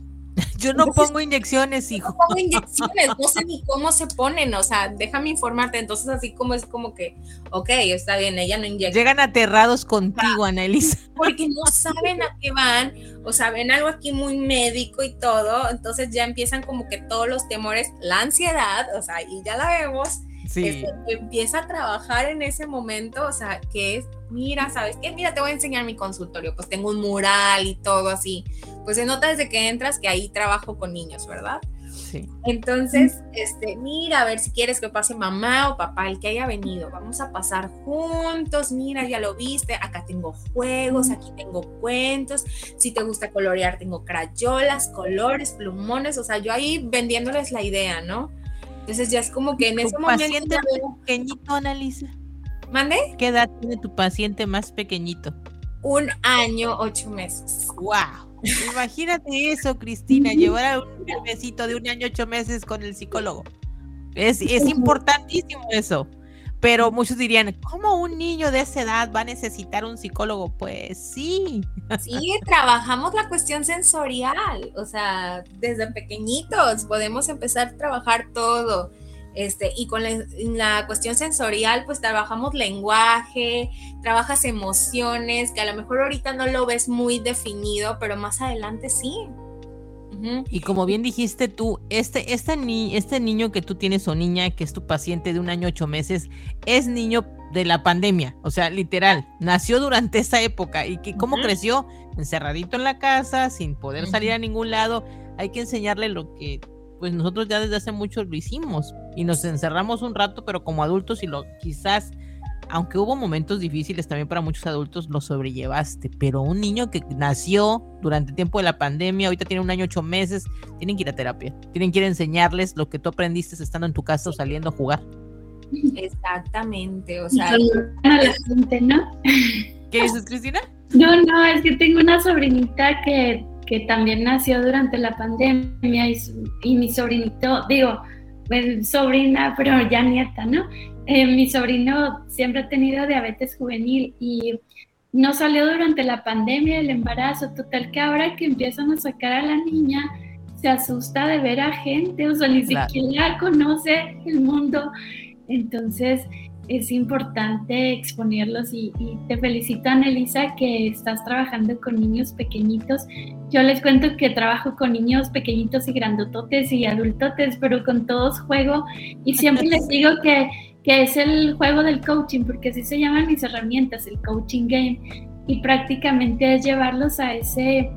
Speaker 1: Yo no pongo inyecciones, hijo.
Speaker 3: No pongo inyecciones, no sé ni cómo se ponen, o sea, déjame informarte. Entonces, así como es como que, ok, está bien, ella no inyecta.
Speaker 1: Llegan aterrados contigo, Annelise.
Speaker 3: Porque no saben a qué van, o sea, ven algo aquí muy médico y todo, entonces ya empiezan como que todos los temores, la ansiedad, o sea, y ya la vemos. Sí. Este, empieza a trabajar en ese momento, o sea, que es mira, ¿sabes qué? Mira, te voy a enseñar mi consultorio, pues tengo un mural y todo así. Pues se nota desde que entras que ahí trabajo con niños, ¿verdad?
Speaker 1: Sí.
Speaker 3: Entonces, este, mira, a ver si quieres que pase mamá o papá, el que haya venido. Vamos a pasar juntos. Mira, ya lo viste. Acá tengo juegos, aquí tengo cuentos. Si te gusta colorear, tengo crayolas, colores, plumones. O sea, yo ahí vendiéndoles la idea, ¿no? Entonces ya es como que en ese momento.
Speaker 1: Paciente pequeñito, Analisa.
Speaker 3: ¿Mande?
Speaker 1: ¿Qué edad tiene tu paciente más pequeñito?
Speaker 3: Un año, ocho meses.
Speaker 1: ¡Wow! Imagínate eso, Cristina, llevar a un bebecito de un año, ocho meses con el psicólogo. Es, es importantísimo eso. Pero muchos dirían, ¿cómo un niño de esa edad va a necesitar un psicólogo? Pues sí.
Speaker 3: Sí, trabajamos la cuestión sensorial, o sea, desde pequeñitos podemos empezar a trabajar todo este, y con la, cuestión sensorial, pues trabajamos lenguaje, trabajas emociones, que a lo mejor ahorita no lo ves muy definido, pero más adelante sí.
Speaker 1: Y como bien dijiste tú, este, este, ni, este niño que tú tienes o niña, que es tu paciente de un año ocho meses, es niño de la pandemia, o sea, literal, nació durante esa época. Y que cómo creció encerradito en la casa, sin poder salir a ningún lado, hay que enseñarle lo que pues nosotros ya desde hace mucho lo hicimos. Y nos encerramos un rato, pero como adultos y lo quizás, aunque hubo momentos difíciles también para muchos adultos, lo sobrellevaste, pero un niño que nació durante el tiempo de la pandemia, ahorita tiene un año, ocho meses, tienen que ir a terapia, tienen que ir a enseñarles lo que tú aprendiste estando en tu casa o saliendo a jugar.
Speaker 3: Exactamente, o sea...
Speaker 2: ¿no?
Speaker 1: ¿Qué dices, Cristina?
Speaker 2: No, no, es que tengo una sobrinita que que también nació durante la pandemia y, mi sobrinito, digo, sobrina, pero ya nieta, ¿no? Eh, mi sobrino siempre ha tenido diabetes juvenil y no salió durante la pandemia, el embarazo, total que ahora que empiezan a sacar a la niña, se asusta de ver a gente, o sea, ni siquiera conoce el mundo. Entonces, es importante exponerlos y, te felicito, Anelisa, que estás trabajando con niños pequeñitos. Yo les cuento que trabajo con niños pequeñitos y grandototes y adultotes, pero con todos juego y siempre les digo que, que es el juego del coaching, porque así se llaman mis herramientas, el coaching game, y prácticamente es llevarlos a ese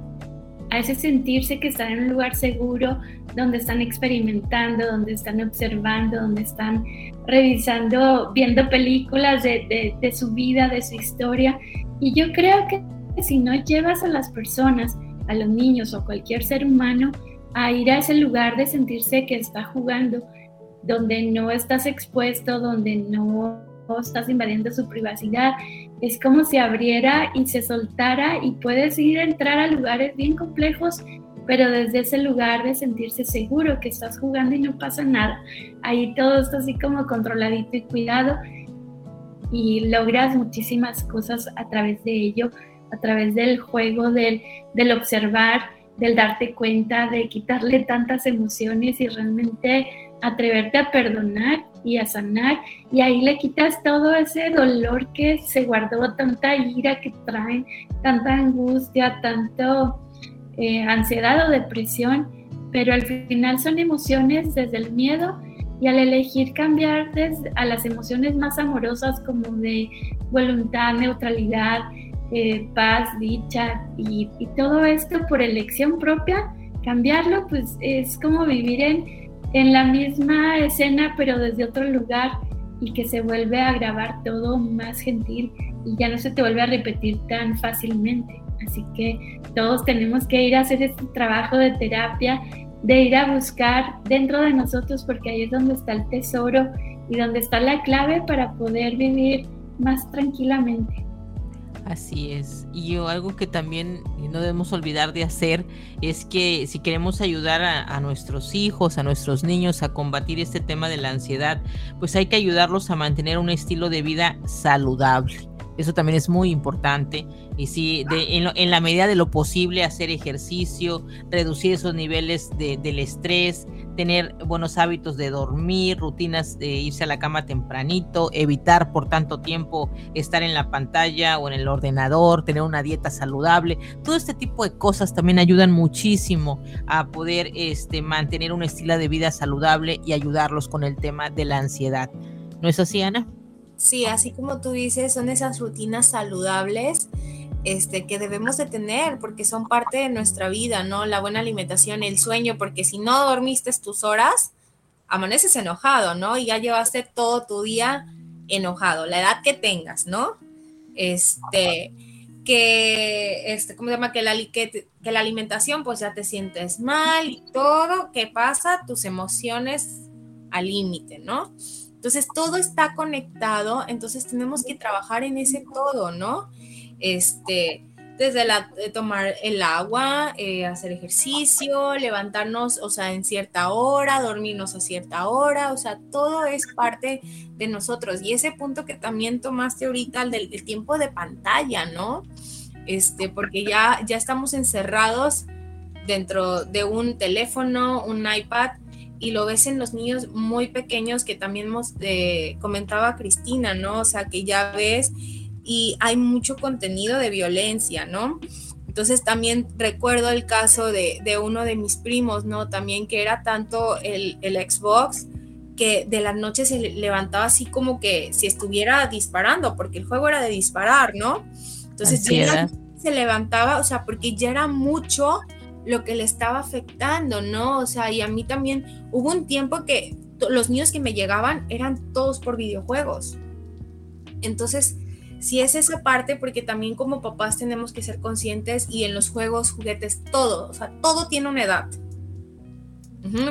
Speaker 2: a ese sentirse que están en un lugar seguro, donde están experimentando, donde están observando, donde están revisando, viendo películas de, de, su vida, de su historia. Y yo creo que si no llevas a las personas, a los niños o cualquier ser humano, a ir a ese lugar de sentirse que está jugando, donde no estás expuesto, donde no estás invadiendo su privacidad. Es como si abriera y se soltara y puedes ir a entrar a lugares bien complejos, pero desde ese lugar de sentirse seguro que estás jugando y no pasa nada. Ahí todo está así como controladito y cuidado y logras muchísimas cosas a través de ello, a través del juego, del, del observar, del darte cuenta, de quitarle tantas emociones y realmente atreverte a perdonar y a sanar y ahí le quitas todo ese dolor que se guardó, tanta ira que traen, tanta angustia, tanto eh, ansiedad o depresión, pero al final son emociones desde el miedo y al elegir cambiar a las emociones más amorosas como de voluntad, neutralidad, eh, paz, dicha y, y todo esto por elección propia, cambiarlo pues es como vivir en en la misma escena, pero desde otro lugar y que se vuelve a grabar todo más gentil y ya no se te vuelve a repetir tan fácilmente. Así que todos tenemos que ir a hacer este trabajo de terapia, de ir a buscar dentro de nosotros, porque ahí es donde está el tesoro y donde está la clave para poder vivir más tranquilamente.
Speaker 1: Así es. Y algo que también no debemos olvidar de hacer es que si queremos ayudar a, nuestros hijos, a nuestros niños a combatir este tema de la ansiedad, pues hay que ayudarlos a mantener un estilo de vida saludable. Eso también es muy importante. Y sí, en, la medida de lo posible, hacer ejercicio, reducir esos niveles del estrés, tener buenos hábitos de dormir, rutinas de irse a la cama tempranito, evitar por tanto tiempo estar en la pantalla o en el ordenador, tener una dieta saludable. Todo este tipo de cosas también ayudan muchísimo a poder este, mantener un estilo de vida saludable y ayudarlos con el tema de la ansiedad. ¿No es así, Ana?
Speaker 3: Sí, así como tú dices, son esas rutinas saludables este, que debemos de tener porque son parte de nuestra vida, ¿no? La buena alimentación, el sueño, porque si no dormiste tus horas, amaneces enojado, ¿no? Y ya llevaste todo tu día enojado, la edad que tengas, ¿no? Este, que, este, ¿cómo se llama? Que la, que, que la alimentación, pues ya te sientes mal y todo, ¿qué pasa? Tus emociones al límite, ¿no? Entonces todo está conectado, entonces tenemos que trabajar en ese todo, ¿no? Este, desde la, de tomar el agua, eh, hacer ejercicio, levantarnos, o sea, en cierta hora, dormirnos a cierta hora, o sea, todo es parte de nosotros. Y ese punto que también tomaste ahorita, el del, tiempo de pantalla, ¿no? Este, porque ya, ya estamos encerrados dentro de un teléfono, un iPad, y lo ves en los niños muy pequeños que también hemos, eh, comentaba Cristina, ¿no? O sea, que ya ves y hay mucho contenido de violencia, ¿no? Entonces también recuerdo el caso de, uno de mis primos, ¿no? También que era tanto el, Xbox que de la noche se levantaba así como que si estuviera disparando, porque el juego era de disparar, ¿no? Entonces se levantaba, o sea, porque ya era mucho lo que le estaba afectando, ¿no? O sea, y a mí también hubo un tiempo que los niños que me llegaban eran todos por videojuegos. Entonces, si es esa parte, porque también como papás tenemos que ser conscientes y en los juegos, juguetes, todo, o sea, todo tiene una edad.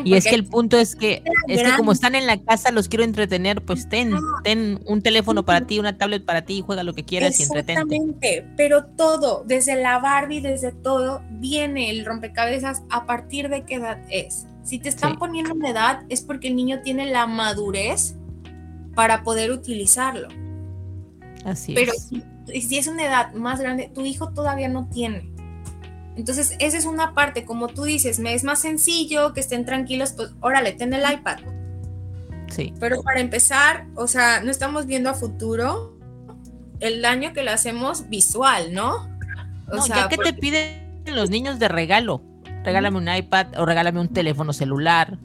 Speaker 1: Y es que el punto es que, es que como están en la casa, los quiero entretener, pues ten, ten un teléfono para ti, una tablet para ti, juega lo que quieras y entretente.
Speaker 3: Exactamente, pero todo, desde la Barbie, desde todo, viene el rompecabezas a partir de qué edad es. Si te están poniendo una edad, es porque el niño tiene la madurez para poder utilizarlo.
Speaker 1: Así
Speaker 3: pero si es una edad más grande, tu hijo todavía no tiene. Entonces, esa es una parte, como tú dices, me es más sencillo que estén tranquilos, pues órale, ten el iPad.
Speaker 1: Sí.
Speaker 3: Pero para empezar, o sea, no estamos viendo a futuro el daño que le hacemos visual, ¿no?
Speaker 1: O sea, ya que te piden los niños de regalo, regálame un iPad o regálame un teléfono celular.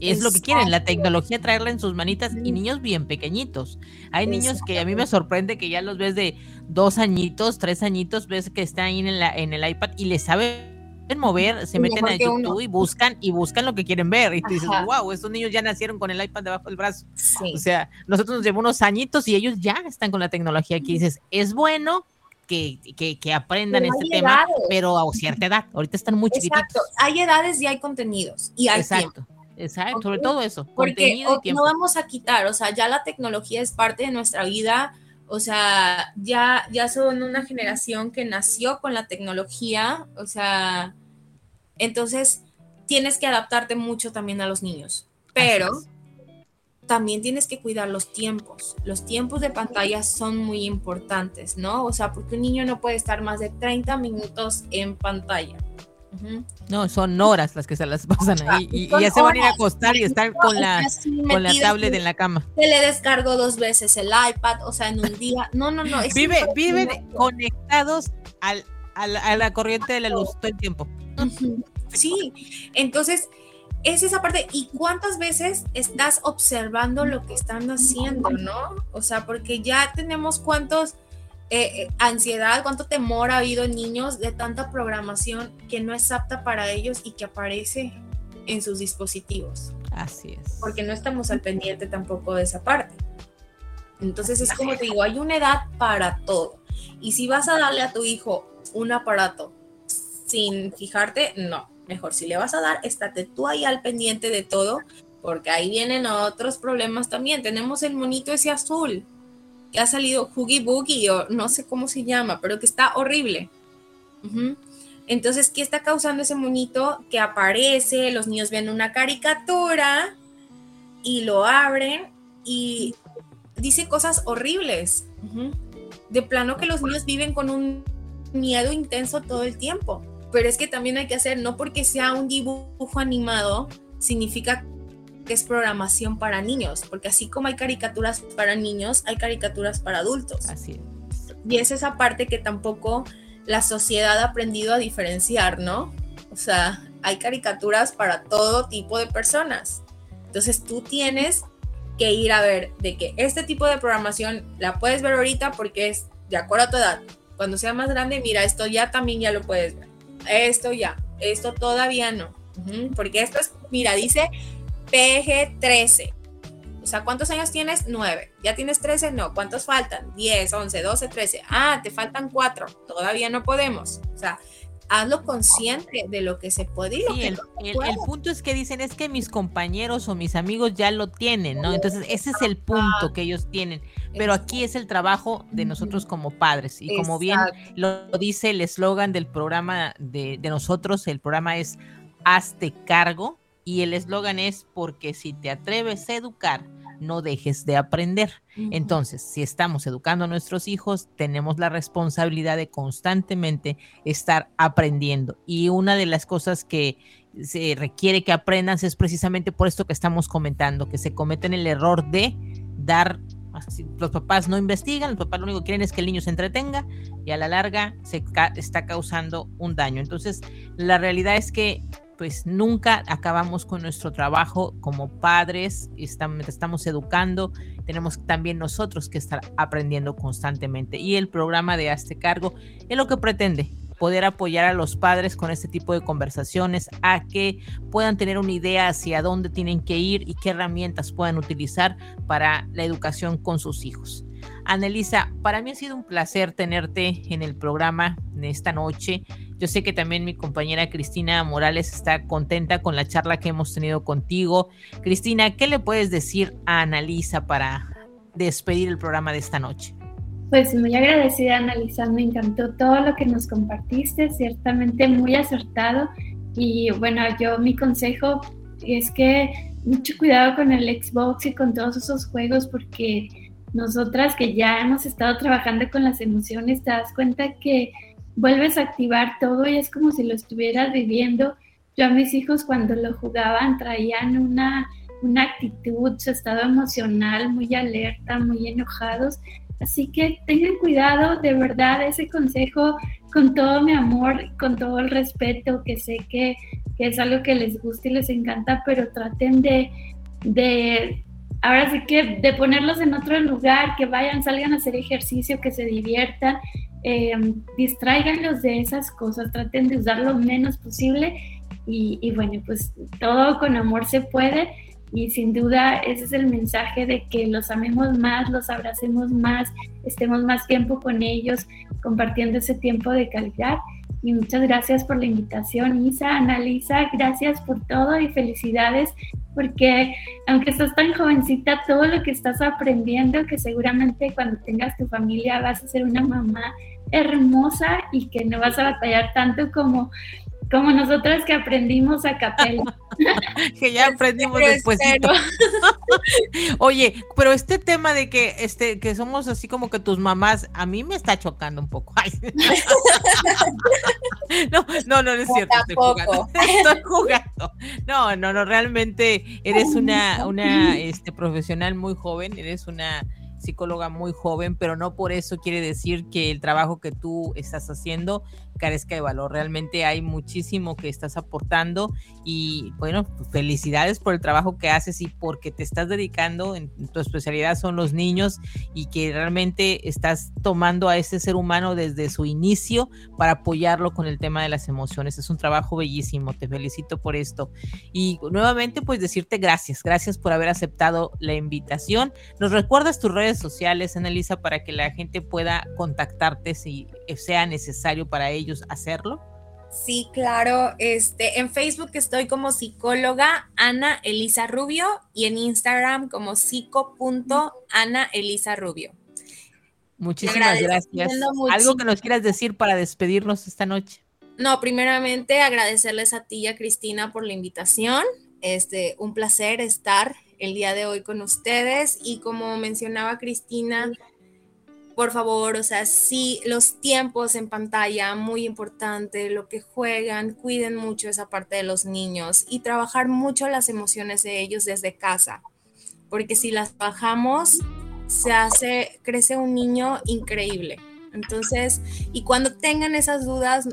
Speaker 1: Es lo que quieren, la tecnología traerla en sus manitas y niños bien pequeñitos. Hay niños que a mí me sorprende que ya los ves de dos añitos, tres añitos, ves que están ahí en, la, en el iPad y le sabe mover, se meten a YouTube y buscan y buscan lo que quieren ver. Y tú dices, wow, estos niños ya nacieron con el iPad debajo del brazo. O sea, nosotros nos llevamos unos añitos y ellos ya están con la tecnología. Aquí dices, es bueno, que, que, aprendan este tema, pero a cierta edad. Ahorita están muy Exacto.
Speaker 3: Hay edades y hay contenidos y hay
Speaker 1: Exacto. Exacto, sobre todo eso.
Speaker 3: Porque no vamos a quitar, o sea, ya la tecnología es parte de nuestra vida, o sea, ya, ya son una generación que nació con la tecnología, o sea, entonces tienes que adaptarte mucho también a los niños, pero también tienes que cuidar los tiempos. Los tiempos de pantalla son muy importantes, ¿no? O sea, porque un niño no puede estar más de 30 minutos en pantalla.
Speaker 1: No, son horas las que se las pasan ahí y, ya se van a ir a acostar y estar con la, con la tablet en la cama.
Speaker 3: Se le descargó dos veces el iPad, o sea, en un día. No, no, no.
Speaker 1: Vive, viven conectados al, a la corriente de la luz todo el tiempo.
Speaker 3: Sí, entonces es esa parte. ¿Y cuántas veces estás observando lo que están haciendo, no? O sea, porque ya tenemos cuántos eh, eh, ansiedad, cuánto temor ha habido en niños de tanta programación que no es apta para ellos y que aparece en sus dispositivos.
Speaker 1: Así es.
Speaker 3: Porque no estamos al pendiente tampoco de esa parte. Entonces es como te digo, hay una edad para todo. Y si vas a darle a tu hijo un aparato sin fijarte, no Mejor si le vas a dar, estate tú ahí al pendiente de todo, porque ahí vienen otros problemas también. Tenemos el monito ese azul, que ha salido Huggy Boogie, o no sé cómo se llama, pero que está horrible. Entonces, ¿qué está causando ese monito que aparece? Los niños ven una caricatura y lo abren y dice cosas horribles. De plano que los niños viven con un miedo intenso todo el tiempo pero es que también hay que hacer, no porque sea un dibujo animado, significa que es programación para niños, porque así como hay caricaturas para niños, hay caricaturas para adultos.
Speaker 1: Así
Speaker 3: es. Y es esa parte que tampoco la sociedad ha aprendido a diferenciar, ¿no? O sea, hay caricaturas para todo tipo de personas. Entonces tú tienes que ir a ver de que este tipo de programación la puedes ver ahorita porque es de acuerdo a tu edad. Cuando sea más grande, mira, esto ya también ya lo puedes ver esto ya, esto todavía no. porque esto es, mira, dice PG13. O sea, ¿cuántos años tienes? 9. ¿Ya tienes 13? No. ¿Cuántos faltan? 10, 11, 12, 13. Ah, te faltan 4. Todavía no podemos. O sea, hazlo consciente de lo que se puede y
Speaker 1: el, punto es que dicen es que mis compañeros o mis amigos ya lo tienen, ¿no? Entonces ese es el punto que ellos tienen. Pero aquí es el trabajo de nosotros como padres. Y como bien lo dice el eslogan del programa de, de nosotros, el programa es Hazte cargo. Y el eslogan es porque si te atreves a educar, no dejes de aprender. Entonces, si estamos educando a nuestros hijos, tenemos la responsabilidad de constantemente estar aprendiendo. Y una de las cosas que se requiere que aprendan es precisamente por esto que estamos comentando, que se cometen el error de dar los papás no investigan, los papás lo único que quieren es que el niño se entretenga y a la larga se está causando un daño. Entonces, la realidad es que pues nunca acabamos con nuestro trabajo como padres, estamos, educando, tenemos también nosotros que estar aprendiendo constantemente. Y el programa de Hazte Cargo es lo que pretende, poder apoyar a los padres con este tipo de conversaciones, a que puedan tener una idea hacia dónde tienen que ir y qué herramientas puedan utilizar para la educación con sus hijos. Anelisa, para mí ha sido un placer tenerte en el programa de esta noche. Yo sé que también mi compañera Cristina Morales está contenta con la charla que hemos tenido contigo. Cristina, ¿qué le puedes decir a Analisa para despedir el programa de esta noche?
Speaker 2: Pues muy agradecida, Analisa. Me encantó todo lo que nos compartiste, ciertamente muy acertado. Y bueno, yo mi consejo es que mucho cuidado con el Xbox y con todos esos juegos porque nosotras que ya hemos estado trabajando con las emociones, te das cuenta que vuelves a activar todo y es como si lo estuvieras viviendo. Yo a mis hijos cuando lo jugaban traían una, una actitud, su estado emocional muy alerta, muy enojados. Así que tengan cuidado, de verdad, ese consejo con todo mi amor, con todo el respeto, que sé que, que es algo que les gusta y les encanta, pero traten de, de ahora sí que de ponerlos en otro lugar, que vayan, salgan a hacer ejercicio, que se diviertan, eh, distraiganlos de esas cosas, traten de usar lo menos posible y, y, bueno, pues todo con amor se puede y sin duda ese es el mensaje de que los amemos más, los abracemos más, estemos más tiempo con ellos, compartiendo ese tiempo de calidad. Y muchas gracias por la invitación, Isa, Analisa, gracias por todo y felicidades porque aunque estás tan jovencita, todo lo que estás aprendiendo, que seguramente cuando tengas tu familia vas a ser una mamá hermosa y que no vas a batallar tanto como como nosotras que aprendimos a capela.
Speaker 1: que ya aprendimos después. Oye, pero este tema de que este que somos así como que tus mamás, a mí me está chocando un poco. no, no, no, es cierto, estoy jugando. Estoy jugando. No, no, no, realmente eres una, una este, profesional muy joven, eres una psicóloga muy joven, pero no por eso quiere decir que el trabajo que tú estás haciendo carezca de valor. Realmente hay muchísimo que estás aportando y bueno, pues, felicidades por el trabajo que haces y porque te estás dedicando, en, tu especialidad son los niños y que realmente estás tomando a ese ser humano desde su inicio para apoyarlo con el tema de las emociones. Es un trabajo bellísimo, te felicito por esto. Y nuevamente pues decirte gracias, gracias por haber aceptado la invitación. ¿Nos recuerdas tus redes sociales, Annalisa, para que la gente pueda contactarte si sea necesario para ellos? hacerlo?
Speaker 3: Sí, claro. Este, en Facebook estoy como psicóloga Ana Elisa Rubio y en Instagram como psico.ana Elisa Rubio.
Speaker 1: Muchísimas gracias. ¿Algo que nos quieras decir para despedirnos esta noche?
Speaker 3: No, primeramente agradecerles a ti y a Cristina por la invitación. Este, un placer estar el día de hoy con ustedes y como mencionaba Cristina, por favor, o sea, sí, los tiempos en pantalla, muy importante, lo que juegan, cuiden mucho esa parte de los niños y trabajar mucho las emociones de ellos desde casa, porque si las bajamos, se hace, crece un niño increíble. Entonces, y cuando tengan esas dudas,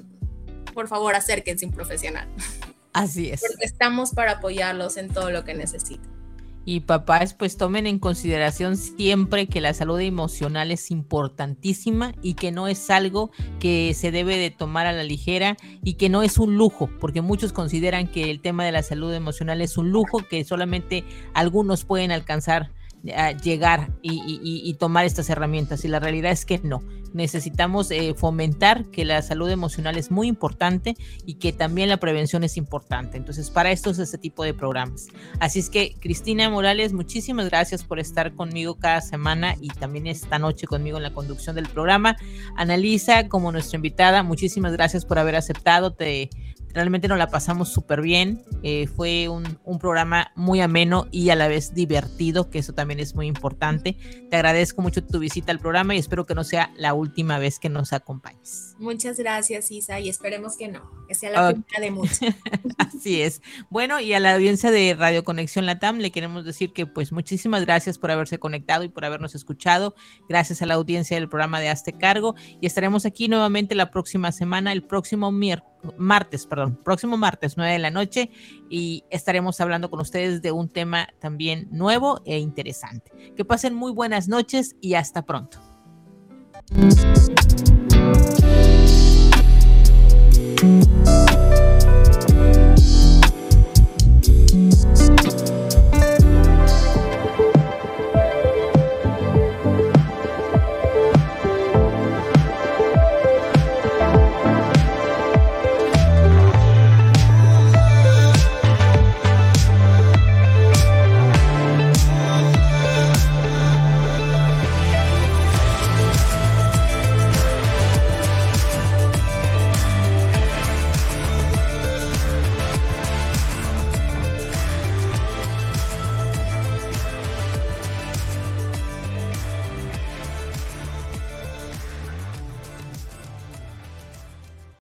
Speaker 3: por favor, acérquense a un profesional.
Speaker 1: Así es.
Speaker 3: Porque estamos para apoyarlos en todo lo que necesiten
Speaker 1: y papás pues tomen en consideración siempre que la salud emocional es importantísima y que no es algo que se debe de tomar a la ligera y que no es un lujo, porque muchos consideran que el tema de la salud emocional es un lujo que solamente algunos pueden alcanzar llegar y, tomar estas herramientas. Y la realidad es que no. Necesitamos eh, fomentar que la salud emocional es muy importante y que también la prevención es importante. Entonces, para esto es este tipo de programas. Así es que, Cristina Morales, muchísimas gracias por estar conmigo cada semana y también esta noche conmigo en la conducción del programa. Analiza como nuestra invitada, muchísimas gracias por haber aceptado. Te Realmente nos la pasamos súper bien. Eh, fue un, un, programa muy ameno y a la vez divertido, que eso también es muy importante. Te agradezco mucho tu visita al programa y espero que no sea la última vez que nos acompañes.
Speaker 3: Muchas gracias, Isa, y esperemos que no, que sea la primera de muchas.
Speaker 1: Así es. Bueno, y a la audiencia de Radio Conexión Latam le queremos decir que pues muchísimas gracias por haberse conectado y por habernos escuchado. Gracias a la audiencia del programa de Hazte Cargo y estaremos aquí nuevamente la próxima semana, el próximo miércoles martes, perdón, próximo martes 9 de la noche y estaremos hablando con ustedes de un tema también nuevo e interesante. Que pasen muy buenas noches y hasta pronto.